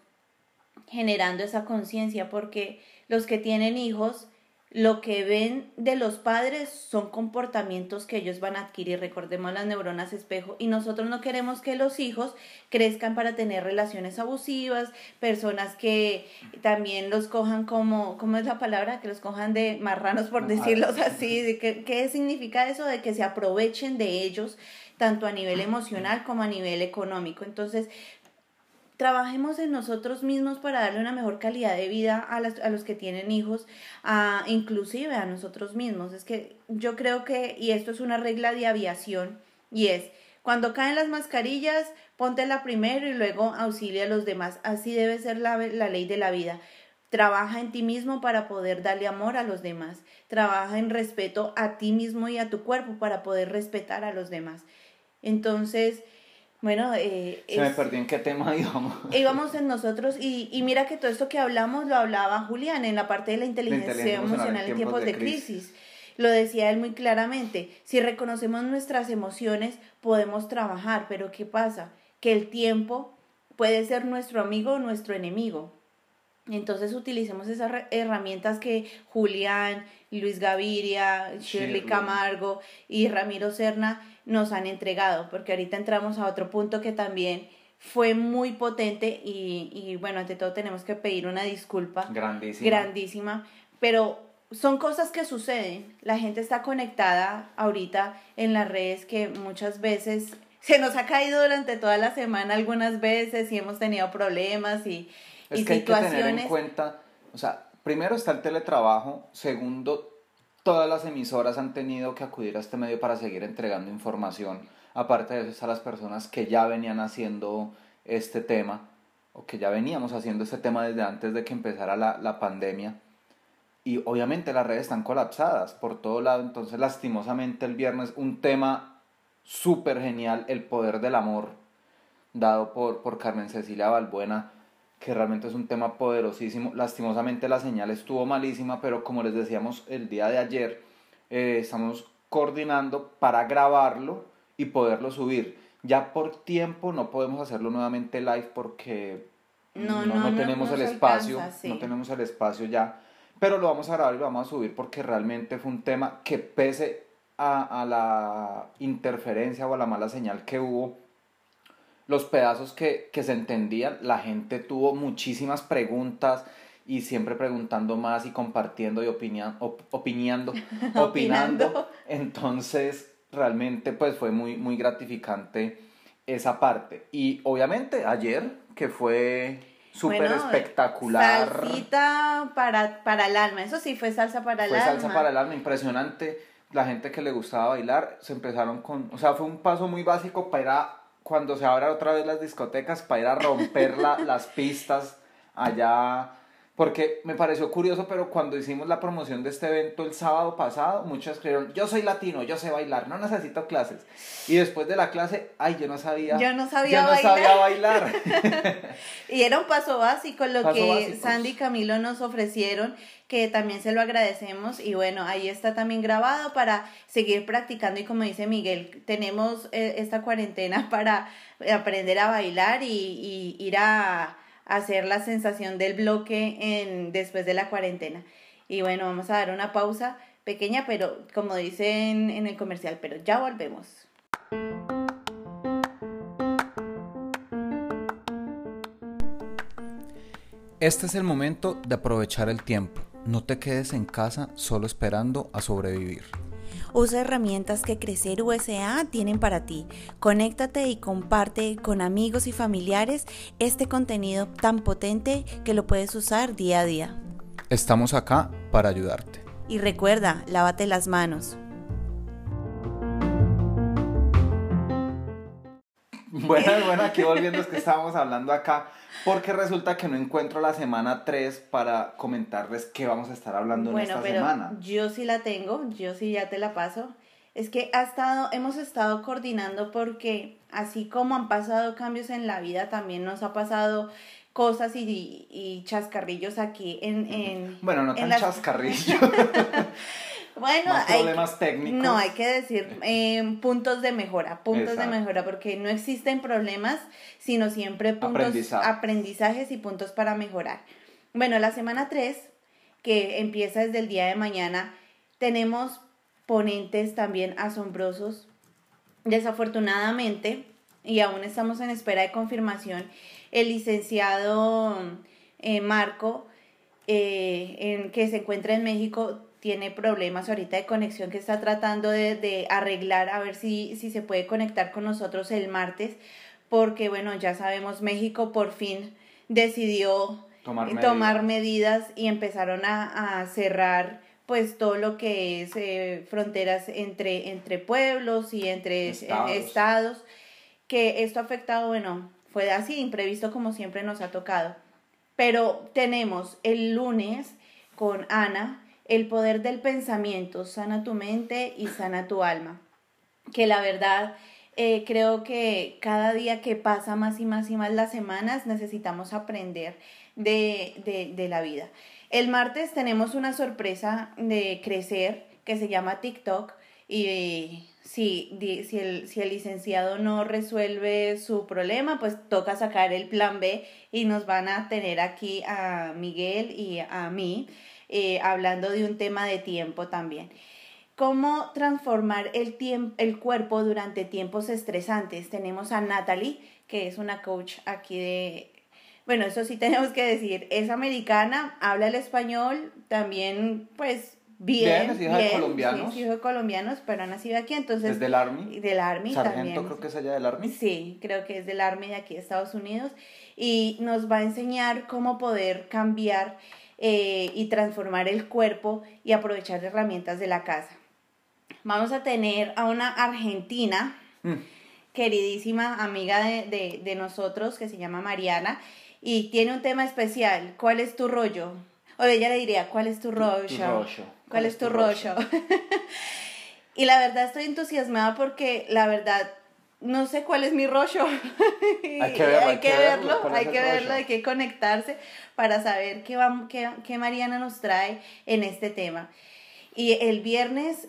generando esa conciencia porque los que tienen hijos, lo que ven de los padres son comportamientos que ellos van a adquirir, recordemos las neuronas espejo, y nosotros no queremos que los hijos crezcan para tener relaciones abusivas, personas que también los cojan como, ¿cómo es la palabra? Que los cojan de marranos, por decirlos así, de que, ¿qué significa eso? De que se aprovechen de ellos, tanto a nivel emocional como a nivel económico. Entonces, trabajemos en nosotros mismos para darle una mejor calidad de vida a, las, a los que tienen hijos, a, inclusive a nosotros mismos. Es que yo creo que, y esto es una regla de aviación, y es, cuando caen las mascarillas, póntela primero y luego auxilia a los demás. Así debe ser la, la ley de la vida. Trabaja en ti mismo para poder darle amor a los demás. Trabaja en respeto a ti mismo y a tu cuerpo para poder respetar a los demás. Entonces, bueno, eh, Se me perdió en qué tema íbamos. íbamos en nosotros y, y mira que todo esto que hablamos lo hablaba Julián en la parte de la inteligencia, inteligencia emocional en tiempos de crisis. Lo decía él muy claramente, si reconocemos nuestras emociones podemos trabajar, pero ¿qué pasa? Que el tiempo puede ser nuestro amigo o nuestro enemigo. Entonces utilicemos esas herramientas que Julián, Luis Gaviria, Shirley Shirley. Camargo y Ramiro Serna nos han entregado, porque ahorita entramos a otro punto que también fue muy potente y, y bueno, ante todo tenemos que pedir una disculpa Grandísimo. grandísima, pero son cosas que suceden. La gente está conectada ahorita en las redes que muchas veces se nos ha caído durante toda la semana algunas veces y hemos tenido problemas y, Es y que hay que tener en situaciones. cuenta, o sea, primero está el teletrabajo, segundo, todas las emisoras han tenido que acudir a este medio para seguir entregando información. Aparte de eso, están las personas que ya venían haciendo este tema, o que ya veníamos haciendo este tema desde antes de que empezara la, la pandemia. Y obviamente las redes están colapsadas por todo lado, entonces lastimosamente el viernes un tema súper genial, el poder del amor, dado por, por Carmen Cecilia Balbuena, que realmente es un tema poderosísimo. Lastimosamente la señal estuvo malísima, pero como les decíamos el día de ayer, eh, estamos coordinando para grabarlo y poderlo subir. Ya por tiempo no podemos hacerlo nuevamente live porque No, no, no, no no, tenemos el espacio, alcanza, sí. no tenemos el espacio ya, pero lo vamos a grabar y lo vamos a subir porque realmente fue un tema que pese a, a la interferencia o a la mala señal que hubo, los pedazos que, que se entendían, la gente tuvo muchísimas preguntas y siempre preguntando más y compartiendo y opinian, op- opiniando, opinando. Opinando. Entonces, realmente pues fue muy, muy gratificante esa parte. Y obviamente ayer, que fue súper Bueno, espectacular. Salsita para, para el alma. Eso sí, fue salsa para el Fue alma. salsa para el alma, impresionante. La gente que le gustaba bailar se empezaron con. O sea, fue un paso muy básico para. Cuando se abran otra vez las discotecas, para ir a romper la- las pistas allá. Porque me pareció curioso, pero cuando hicimos la promoción de este evento el sábado pasado, muchos escribieron: Yo soy latino, yo sé bailar, no necesito clases. Y después de la clase, ay, yo no sabía. Yo no sabía yo no bailar. sabía bailar. Y era un paso básico lo Paso que. Sandy y Camilo nos ofrecieron, que también se lo agradecemos. Y bueno, ahí está también grabado para seguir practicando. Y como dice Miguel, tenemos eh, esta cuarentena para aprender a bailar y, ir a hacer la sensación del bloque en, después de la cuarentena. Y bueno, vamos a dar una pausa pequeña, pero como dicen en el comercial, pero ya volvemos. Este es el momento de aprovechar el tiempo. No te quedes en casa solo esperando a sobrevivir. Usa herramientas que Crecer USA tienen para ti. Conéctate y comparte con amigos y familiares este contenido tan potente que lo puedes usar día a día. Estamos acá para ayudarte. Y recuerda, lávate las manos. Bueno, bueno, aquí volviendo es que estábamos hablando acá, porque resulta que no encuentro la semana 3 para comentarles qué vamos a estar hablando en esta pero semana. yo sí la tengo, yo sí ya te la paso. Es que ha estado, hemos estado coordinando porque así como han pasado cambios en la vida, también nos ha pasado cosas y, y chascarrillos aquí en... en Bueno, no en tan las- chascarrillo. Bueno, Más hay problemas técnicos. No, hay que decir eh, puntos de mejora, puntos Exacto. de mejora, porque no existen problemas, sino siempre puntos, Aprendizaje. aprendizajes y puntos para mejorar. Bueno, la semana 3, que empieza desde el día de mañana, tenemos ponentes también asombrosos. Desafortunadamente, y aún estamos en espera de confirmación, el licenciado eh, Marco, eh, en, que se encuentra en México, tiene problemas ahorita de conexión que está tratando de, de arreglar, a ver si, si se puede conectar con nosotros el martes, porque bueno, ya sabemos, México por fin decidió Tomar eh, medidas. tomar medidas y empezaron a, a cerrar pues todo lo que es eh, fronteras entre, entre pueblos y entre eh, Estados. estados, que esto ha afectado, bueno, fue así, imprevisto como siempre nos ha tocado. Pero tenemos el lunes con Ana, el poder del pensamiento, sana tu mente y sana tu alma. Que la verdad, eh, creo que cada día que pasa más y más y más las semanas necesitamos aprender de, de, la vida. El martes tenemos una sorpresa de crecer que se llama TikTok y si, di- si, el, si el licenciado no resuelve su problema, pues toca sacar el plan B y nos van a tener aquí a Miguel y a mí eh, hablando de un tema de tiempo también. ¿Cómo transformar el, tiemp- el cuerpo durante tiempos estresantes? Tenemos a Natalie, que es una coach aquí de... Bueno, eso sí tenemos que decir, es americana, habla el español, también pues bien. Bien, es hija de colombianos. Sí, es hijo de colombianos, pero ha nacido aquí, entonces... Es del Army. Del Army Sargento también. creo que es allá del Army. Sí, creo que es del Army de aquí de Estados Unidos y nos va a enseñar cómo poder cambiar eh, y transformar el cuerpo y aprovechar herramientas de la casa. Vamos a tener a una argentina, Mm. queridísima amiga de, de- de nosotros, que se llama Mariana, y tiene un tema especial. ¿Cuál es tu rollo? O ella le diría, ¿cuál es tu rollo? rollo. ¿Cuál es tu rollo? y la verdad estoy entusiasmada porque la verdad no sé cuál es mi rollo. Hay que verlo, hay que verlo, hay que verlo, hay que conectarse para saber qué, va, qué, qué Mariana nos trae en este tema. Y el viernes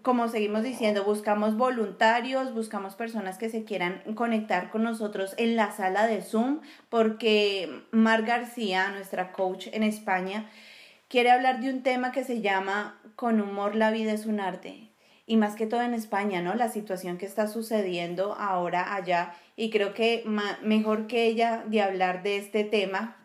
como seguimos diciendo, buscamos voluntarios, buscamos personas que se quieran conectar con nosotros en la sala de Zoom, porque Mar García, nuestra coach en España, quiere hablar de un tema que se llama Con humor la vida es un arte. Y más que todo en España, ¿no? La situación que está sucediendo ahora allá. Y creo que mejor que ella de hablar de este tema,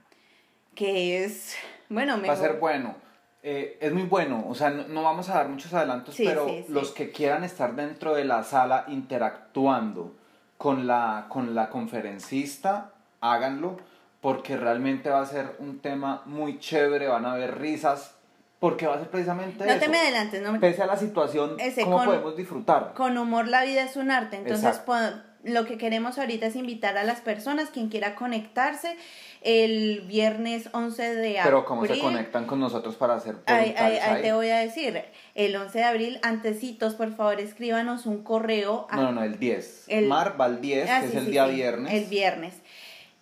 que es, bueno, mejor. Va a ser bueno. Eh, es muy bueno, o sea, no, vamos a dar muchos adelantos, pero los que quieran estar dentro de la sala interactuando con la, con la conferencista, háganlo, porque realmente va a ser un tema muy chévere, van a haber risas, porque va a ser precisamente no te me adelantes, no me... Pese a la situación, ¿cómo podemos disfrutar? Con humor la vida es un arte, entonces lo que queremos ahorita es invitar a las personas, quien quiera conectarse, el viernes 11 de abril. Pero ¿cómo se conectan con nosotros para hacer ahí, ahí, te voy a decir, el 11 de abril, antecitos, por favor, escríbanos un correo. No, no, no, el 10. El... Mar va el 10, ah, que es el día viernes. El viernes.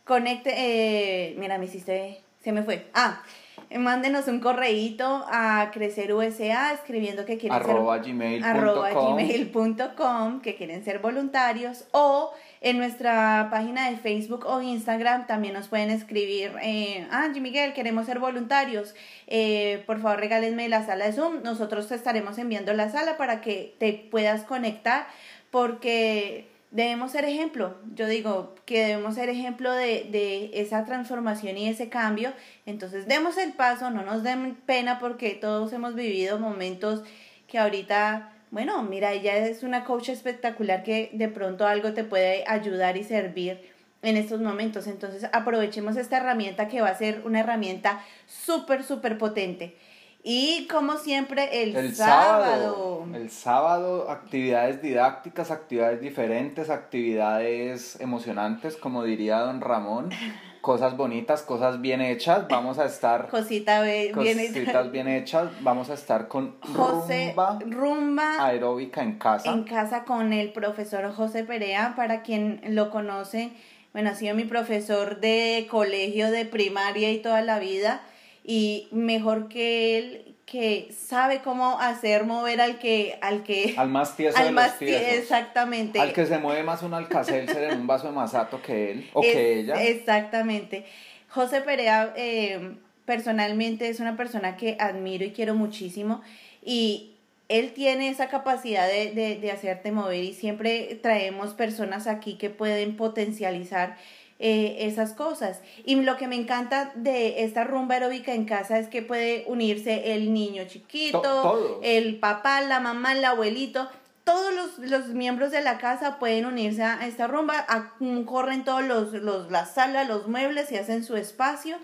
Conecte, eh, mira, me hiciste, se me fue. Ah, mándenos un correíto a Crecer USA escribiendo que quieren arroba ser gmail.com que quieren ser voluntarios o en nuestra página de Facebook o Instagram también nos pueden escribir eh, Angie Miguel queremos ser voluntarios eh, por favor regálenme la sala de Zoom. Nosotros te estaremos enviando la sala para que te puedas conectar porque debemos ser ejemplo. Yo digo que debemos ser ejemplo de, de, esa transformación y ese cambio. Entonces, demos el paso, no nos den pena porque todos hemos vivido momentos que ahorita, bueno, mira, ella es una coach espectacular que de pronto algo te puede ayudar y servir en estos momentos. Entonces, aprovechemos esta herramienta que va a ser una herramienta súper, súper potente. Y como siempre, el, sábado. El sábado, actividades didácticas, actividades diferentes, actividades emocionantes, como diría don Ramón. Cosas bonitas, cosas bien hechas. Vamos a estar. Cosita bien cositas bien hechas. Vamos a estar con José, rumba, rumba aeróbica en casa. En casa con el profesor José Perea, para quien lo conoce. Bueno, ha sido mi profesor de colegio, de primaria y toda la vida y mejor que él que sabe cómo hacer mover al que al que al más tieso al de más los exactamente. Al que se mueve más un alcacelser en un vaso de masato que él o que ella. exactamente. José Perea eh, personalmente es una persona que admiro y quiero muchísimo y él tiene esa capacidad de, de, de hacerte mover y siempre traemos personas aquí que pueden potencializar eh, esas cosas. Y lo que me encanta de esta rumba aeróbica en casa es que puede unirse el niño chiquito, el papá, la mamá, el abuelito. Todos los, los, miembros de la casa pueden unirse a esta rumba, corren todos los, los, la sala, los muebles y hacen su espacio.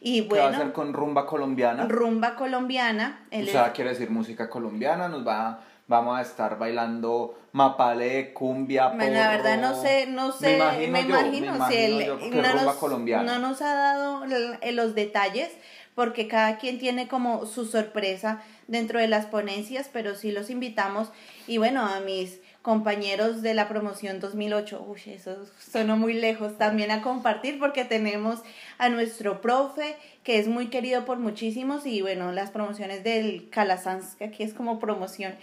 Y bueno, ¿Qué va a hacer con rumba colombiana? Rumba colombiana. o sea, quiere decir música colombiana, nos va vamos a estar bailando mapale, cumbia, porro. La verdad no sé, no sé, me imagino, si no, nos, no nos ha dado los detalles porque cada quien tiene como su sorpresa dentro de las ponencias, pero sí los invitamos. Y bueno, a mis compañeros de la promoción 2008, uy, eso sonó muy lejos, también a compartir porque tenemos a nuestro profe que es muy querido por muchísimos y bueno, las promociones del Calasanz, que aquí es como promoción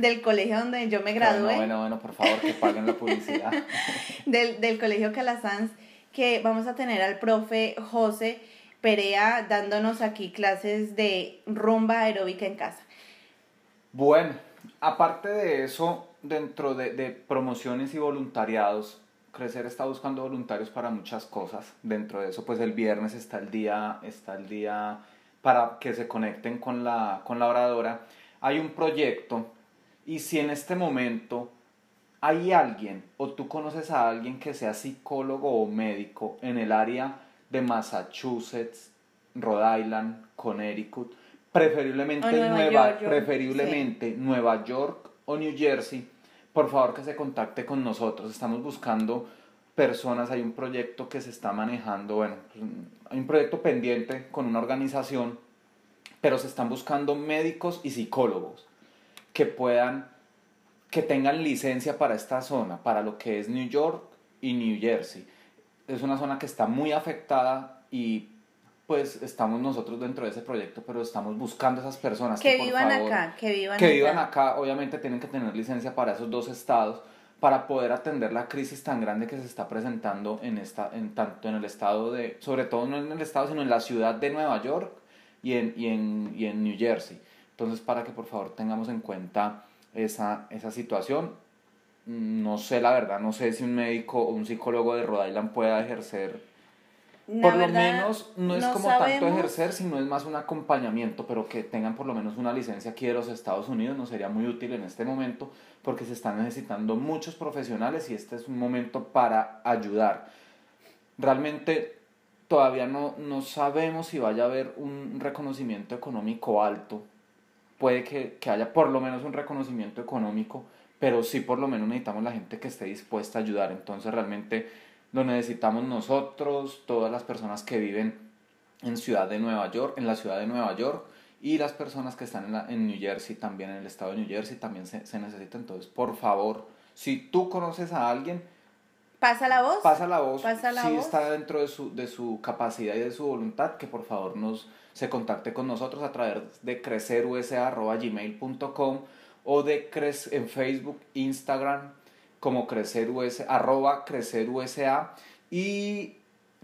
del colegio donde yo me gradué. Bueno, bueno, bueno, por favor, que paguen la publicidad. del, del colegio Calasanz, que vamos a tener al profe José Perea dándonos aquí clases de rumba aeróbica en casa. Bueno, aparte de eso, dentro de, de promociones y voluntariados, Crecer está buscando voluntarios para muchas cosas. Dentro de eso, pues el viernes está el día, está el día para que se conecten con la, con la oradora. Hay un proyecto y si en este momento hay alguien o tú conoces a alguien que sea psicólogo o médico en el área de Massachusetts, Rhode Island, Connecticut, preferiblemente, Nueva, York, preferiblemente Nueva York o New Jersey, por favor que se contacte con nosotros. Estamos buscando personas, hay un proyecto que se está manejando, bueno, pues, hay un proyecto pendiente con una organización, pero se están buscando médicos y psicólogos que puedan, que tengan licencia para esta zona, para lo que es New York y New Jersey. Es una zona que está muy afectada y pues estamos nosotros dentro de ese proyecto, pero estamos buscando esas personas Que por vivan favor, acá, que vivan que acá. vivan acá, obviamente tienen que tener licencia para esos dos estados para poder atender la crisis tan grande que se está presentando en esta en tanto en el estado de sobre todo no en el estado sino en la ciudad de Nueva York y en y en, y en New Jersey entonces para que por favor tengamos en cuenta esa esa situación no sé la verdad no sé si un médico o un psicólogo de Rhode Island pueda ejercer La por lo menos no es como tanto ejercer, sino es más un acompañamiento, pero que tengan por lo menos una licencia aquí de los Estados Unidos nos sería muy útil en este momento porque se están necesitando muchos profesionales y este es un momento para ayudar. Realmente todavía no, no sabemos si vaya a haber un reconocimiento económico alto. Puede que, que haya por lo menos un reconocimiento económico, pero sí por lo menos necesitamos la gente que esté dispuesta a ayudar. Entonces realmente lo necesitamos nosotros, todas las personas que viven en ciudad de Nueva York, en la ciudad de Nueva York y las personas que están en, la, en New Jersey también, en el estado de New Jersey también se, se necesita. Entonces, por favor, si tú conoces a alguien, Pasa la voz. pasa la voz, Pasa la si voz. está dentro de su, de su capacidad y de su voluntad, que por favor nos se contacte con nosotros a través de crecerusa.gmail.com o de en Facebook, Instagram, como crecerus, arroba crecerusa y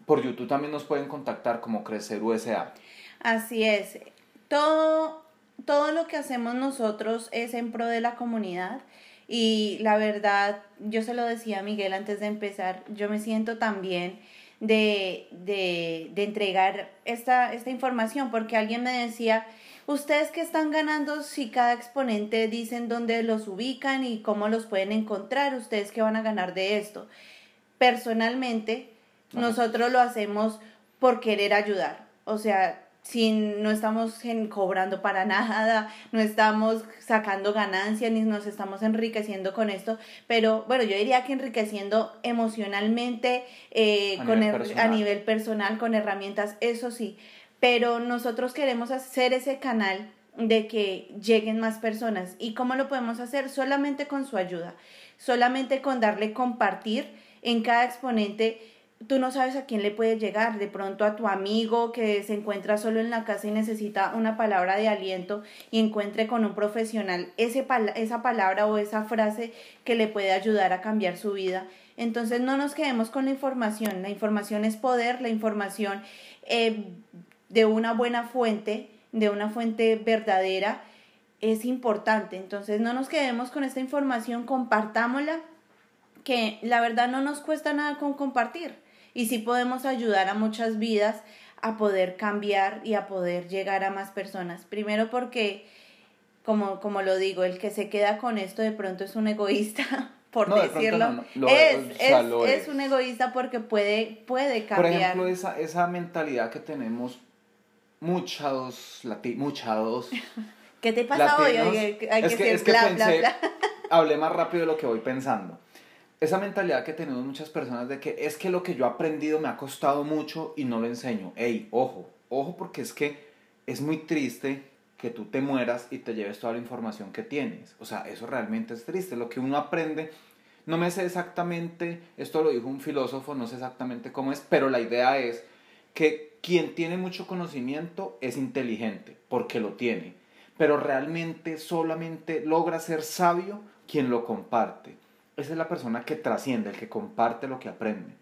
por YouTube también nos pueden contactar como crecerusa. Así es. Todo, todo lo que hacemos nosotros es en pro de la comunidad. Y la verdad, yo se lo decía a Miguel antes de empezar, yo me siento también de, de, de entregar esta, esta información, porque alguien me decía, ¿ustedes qué están ganando si cada exponente dicen dónde los ubican y cómo los pueden encontrar? ¿Ustedes qué van a ganar de esto? Personalmente, Ajá. nosotros lo hacemos por querer ayudar. O sea, si no estamos en- cobrando para nada, no estamos sacando ganancias ni nos estamos enriqueciendo con esto, pero bueno, yo diría que enriqueciendo emocionalmente, eh, A con nivel a nivel personal, con herramientas, eso sí, pero nosotros queremos hacer ese canal de que lleguen más personas. ¿Y cómo lo podemos hacer? Solamente con su ayuda, solamente con darle compartir en cada exponente. Tú no sabes a quién le puede llegar, de pronto a tu amigo que se encuentra solo en la casa y necesita una palabra de aliento y encuentre con un profesional ese esa palabra o esa frase que le puede ayudar a cambiar su vida. Entonces no nos quedemos con la información, la información es poder, la información eh, de una buena fuente, de una fuente verdadera, es importante. Entonces no nos quedemos con esta información, compartámosla, que la verdad no nos cuesta nada con compartir. Y sí podemos ayudar a muchas vidas a poder cambiar y a poder llegar a más personas. Primero porque, como, como lo digo, el que se queda con esto de pronto es un egoísta, por No, de pronto decirlo. no, no, lo es, es, o sea, un egoísta porque puede, puede Por cambiar. ejemplo, esa, esa mentalidad que tenemos muchos, lati- muchos ¿Qué te pasa hoy? latinos, hay que, es que, que bla, pensé, bla, bla. hablé más rápido de lo que voy pensando. Esa mentalidad que tenemos muchas personas de que es que lo que yo he aprendido me ha costado mucho y no lo enseño. Ey, ojo, ojo porque es que es muy triste que tú te mueras y te lleves toda la información que tienes. O sea, eso realmente es triste. Lo que uno aprende, no me sé exactamente, esto lo dijo un filósofo, no sé exactamente cómo es, pero la idea es que quien tiene mucho conocimiento es inteligente, porque lo tiene, pero realmente solamente logra ser sabio quien lo comparte. Esa es la persona que trasciende, el que comparte lo que aprende.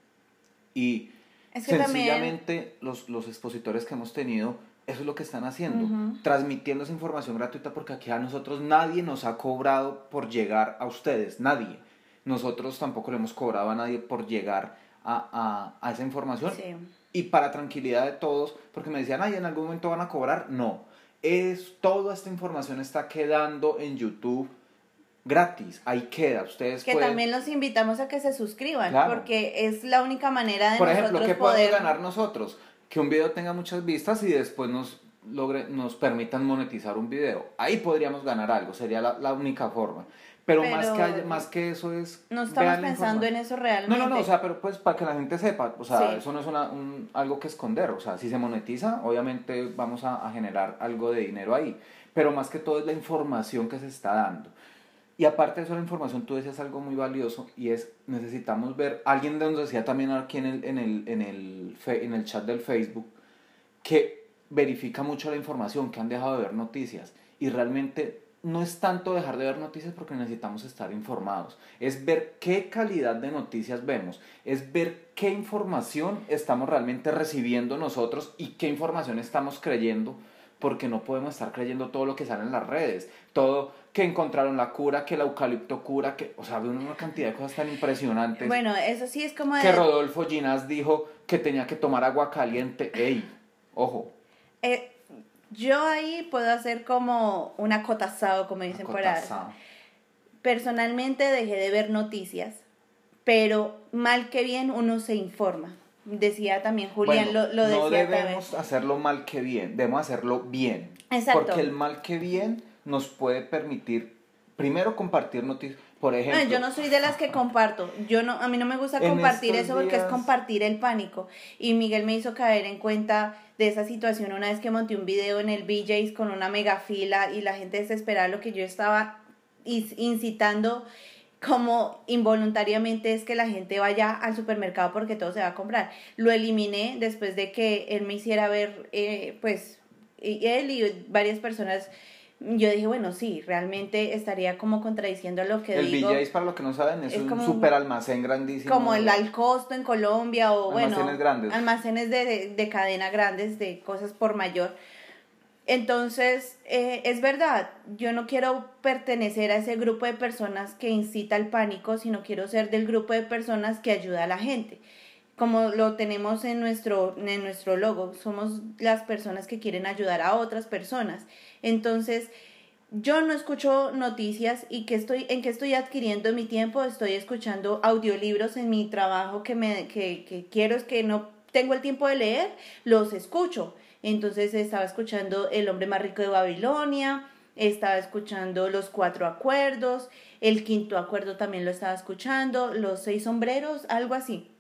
Y Es que también, sencillamente los, los expositores que hemos tenido, eso es lo que están haciendo, transmitiendo esa información gratuita porque aquí a nosotros nadie nos ha cobrado por llegar a ustedes, nadie. Nosotros tampoco le hemos cobrado a nadie por llegar a, a, a esa información sí. y para tranquilidad de todos, porque me decían, ay, en algún momento van a cobrar. No, es toda esta información está quedando en YouTube gratis, ahí queda. Ustedes que pueden, también los invitamos a que se suscriban, Claro. porque es la única manera de por nosotros ejemplo, ¿qué poder podemos ganar nosotros? Que un video tenga muchas vistas y después nos logre, nos permitan monetizar un video. Ahí podríamos ganar algo, sería la, la única forma. Pero, más que haya- más que eso es No estamos pensando en eso realmente. No, no, no, o sea, pero pues para que la gente sepa, o sea, Sí. eso no es una, un, algo que esconder, o sea, si se monetiza, obviamente vamos a, a generar algo de dinero ahí, pero más que todo es la información que se está dando. Y aparte de eso, la información, tú decías algo muy valioso y es, necesitamos ver, alguien nos decía también aquí en el, en el, en el, en el chat del Facebook, que verifica mucho la información, que han dejado de ver noticias. Y realmente no es tanto dejar de ver noticias porque necesitamos estar informados, es ver qué calidad de noticias vemos, es ver qué información estamos realmente recibiendo nosotros y qué información estamos creyendo, porque no podemos estar creyendo todo lo que sale en las redes, todo que encontraron la cura, que el eucalipto cura, que, o sea, una cantidad de cosas tan impresionantes. Bueno, eso sí es como... Que Rodolfo Ginás dijo que tenía que tomar agua caliente, ey, ojo. Eh, yo ahí puedo hacer como un acotazado, como dicen por ahí. Personalmente dejé de ver noticias, pero mal que bien uno se informa. Decía también Julián, lo, lo, decía No debemos hacerlo mal que bien, debemos hacerlo bien. Exacto. Porque el mal que bien nos puede permitir, primero, compartir noticias. Por ejemplo, yo no soy de las que comparto. Yo no, a mí no me gusta compartir eso porque es compartir el pánico. Y Miguel me hizo caer en cuenta de esa situación una vez que monté un video en el BJ's con una mega fila y la gente desesperada lo que yo estaba incitando como involuntariamente es que la gente vaya al supermercado porque todo se va a comprar. Lo eliminé después de que él me hiciera ver, eh, pues, él y varias personas yo dije, bueno, sí, realmente estaría como contradiciendo lo que digo. El para lo que no saben, es, un super almacén grandísimo. Como el Alcosto en Colombia o, almacenes bueno, grandes. almacenes de, de, cadena grandes de cosas por mayor. Entonces, eh, es verdad, yo no quiero pertenecer a ese grupo de personas que incita al pánico, sino quiero ser del grupo de personas que ayuda a la gente como lo tenemos en nuestro, en nuestro logo, somos las personas que quieren ayudar a otras personas. Entonces, yo no escucho noticias y que estoy, en qué estoy adquiriendo mi tiempo, estoy escuchando audiolibros en mi trabajo que, me, que, que quiero, es que no tengo el tiempo de leer, los escucho. Entonces estaba escuchando El hombre más rico de Babilonia, estaba escuchando Los cuatro acuerdos, el quinto acuerdo también lo estaba escuchando, Los seis sombreros, algo así.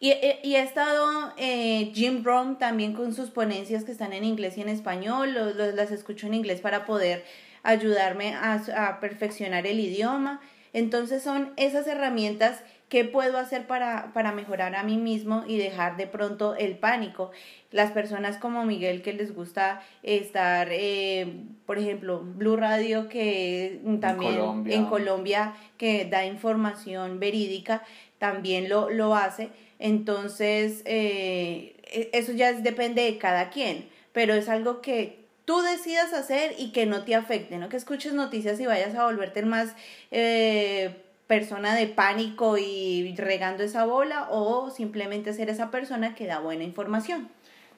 Y, y he estado eh, Jim Brown también con sus ponencias que están en inglés y en español, las escucho en inglés para poder ayudarme a, a perfeccionar el idioma. Entonces son esas herramientas que puedo hacer para, para mejorar a mí mismo y dejar de pronto el pánico. Las personas como Miguel que les gusta estar, eh, por ejemplo, Blue Radio que también en Colombia. que da información verídica, también lo, lo hace. Entonces, eh, e, eso ya depende de cada quien, pero es algo que tú decidas hacer y que no te afecte, no que escuches noticias y vayas a volverte más eh, persona de pánico y regando esa bola o simplemente ser esa persona que da buena información.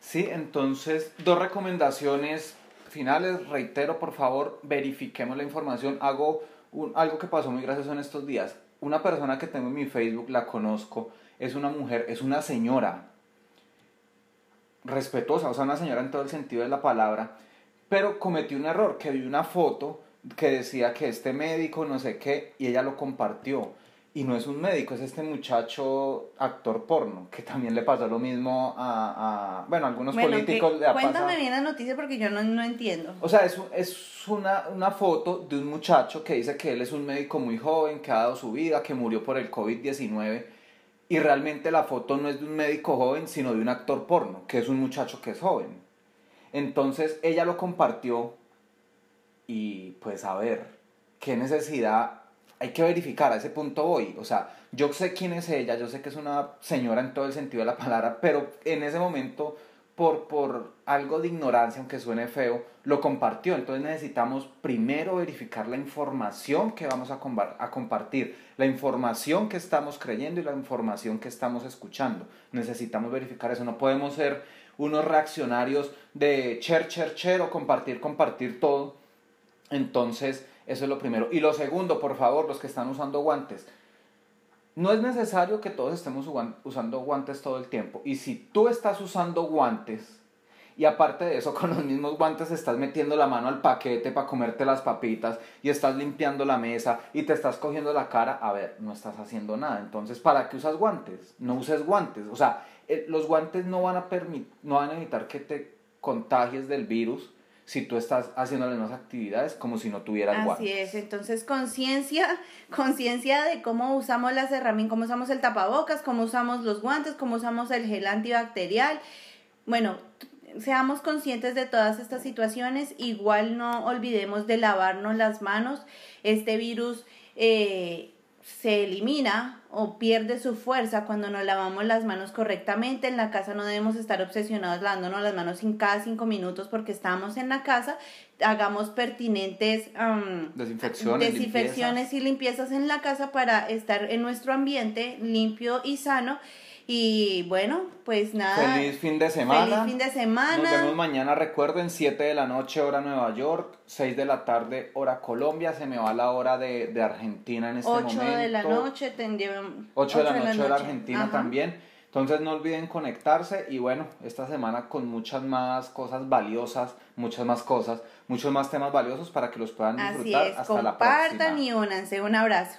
Sí, entonces, dos recomendaciones finales, reitero, por favor, verifiquemos la información. Hago algo que pasó muy gracioso en estos días. Una persona que tengo en mi Facebook, la conozco, es una mujer, es una señora respetuosa, o sea, una señora en todo el sentido de la palabra, pero cometió un error, que vi una foto que decía que este médico, no sé qué, y ella lo compartió. Y no es un médico, es este muchacho actor porno, que también le pasó lo mismo a, a bueno, algunos políticos le Cuéntame bien la noticia porque yo no, no entiendo. O sea, es, es una, una foto de un muchacho que dice que él es un médico muy joven, que ha dado su vida, que murió por el COVID-19 y realmente la foto no es de un médico joven, sino de un actor porno, que es un muchacho que es joven. Entonces ella lo compartió y pues a ver, qué necesidad, hay que verificar, a ese punto hoy. O sea, yo sé quién es ella, yo sé que es una señora en todo el sentido de la palabra, pero en ese momento por, por algo de ignorancia, aunque suene feo, lo compartió. Entonces necesitamos primero verificar la información que vamos a, a compartir, la información que estamos creyendo y la información que estamos escuchando. Necesitamos verificar eso. No podemos ser unos reaccionarios de cher, cher, cher o compartir, compartir todo. Entonces, eso es lo primero. Y lo segundo, por favor, los que están usando guantes no es necesario que todos estemos usando guantes todo el tiempo. Y si tú estás usando guantes y aparte de eso con los mismos guantes estás metiendo la mano al paquete para comerte las papitas y estás limpiando la mesa y te estás cogiendo la cara, a ver, no estás haciendo nada. Entonces, ¿para qué usas guantes? No uses guantes. O sea, eh, los guantes no van a no van a evitar que te contagies del virus si tú estás haciendo las mismas actividades como si no tuvieras guantes. Así es, entonces conciencia, conciencia de cómo usamos las herramientas, cómo usamos el tapabocas, cómo usamos los guantes, cómo usamos el gel antibacterial. Bueno, seamos conscientes de todas estas situaciones, igual no olvidemos de lavarnos las manos. Este virus eh, se elimina o pierde su fuerza cuando nos lavamos las manos correctamente. En la casa no debemos estar obsesionados lavándonos las manos en cada cinco minutos porque estamos en la casa. Hagamos pertinentes desinfecciones, desinfecciones y limpiezas en la casa para estar en nuestro ambiente limpio y sano. Y bueno, pues nada. Feliz fin de semana. Feliz fin de semana. Nos vemos mañana, recuerden, 7 de la noche, hora Nueva York, 6 de la tarde, hora Colombia. Se me va la hora de, de Argentina en este 8 momento. 8 de la noche, 8 de la noche, hora Argentina también. Entonces no olviden conectarse y bueno, esta semana con muchas más cosas valiosas, muchas más cosas, muchos más temas valiosos para que los puedan disfrutar. Así es, Hasta compartan la próxima. y únanse. Un abrazo.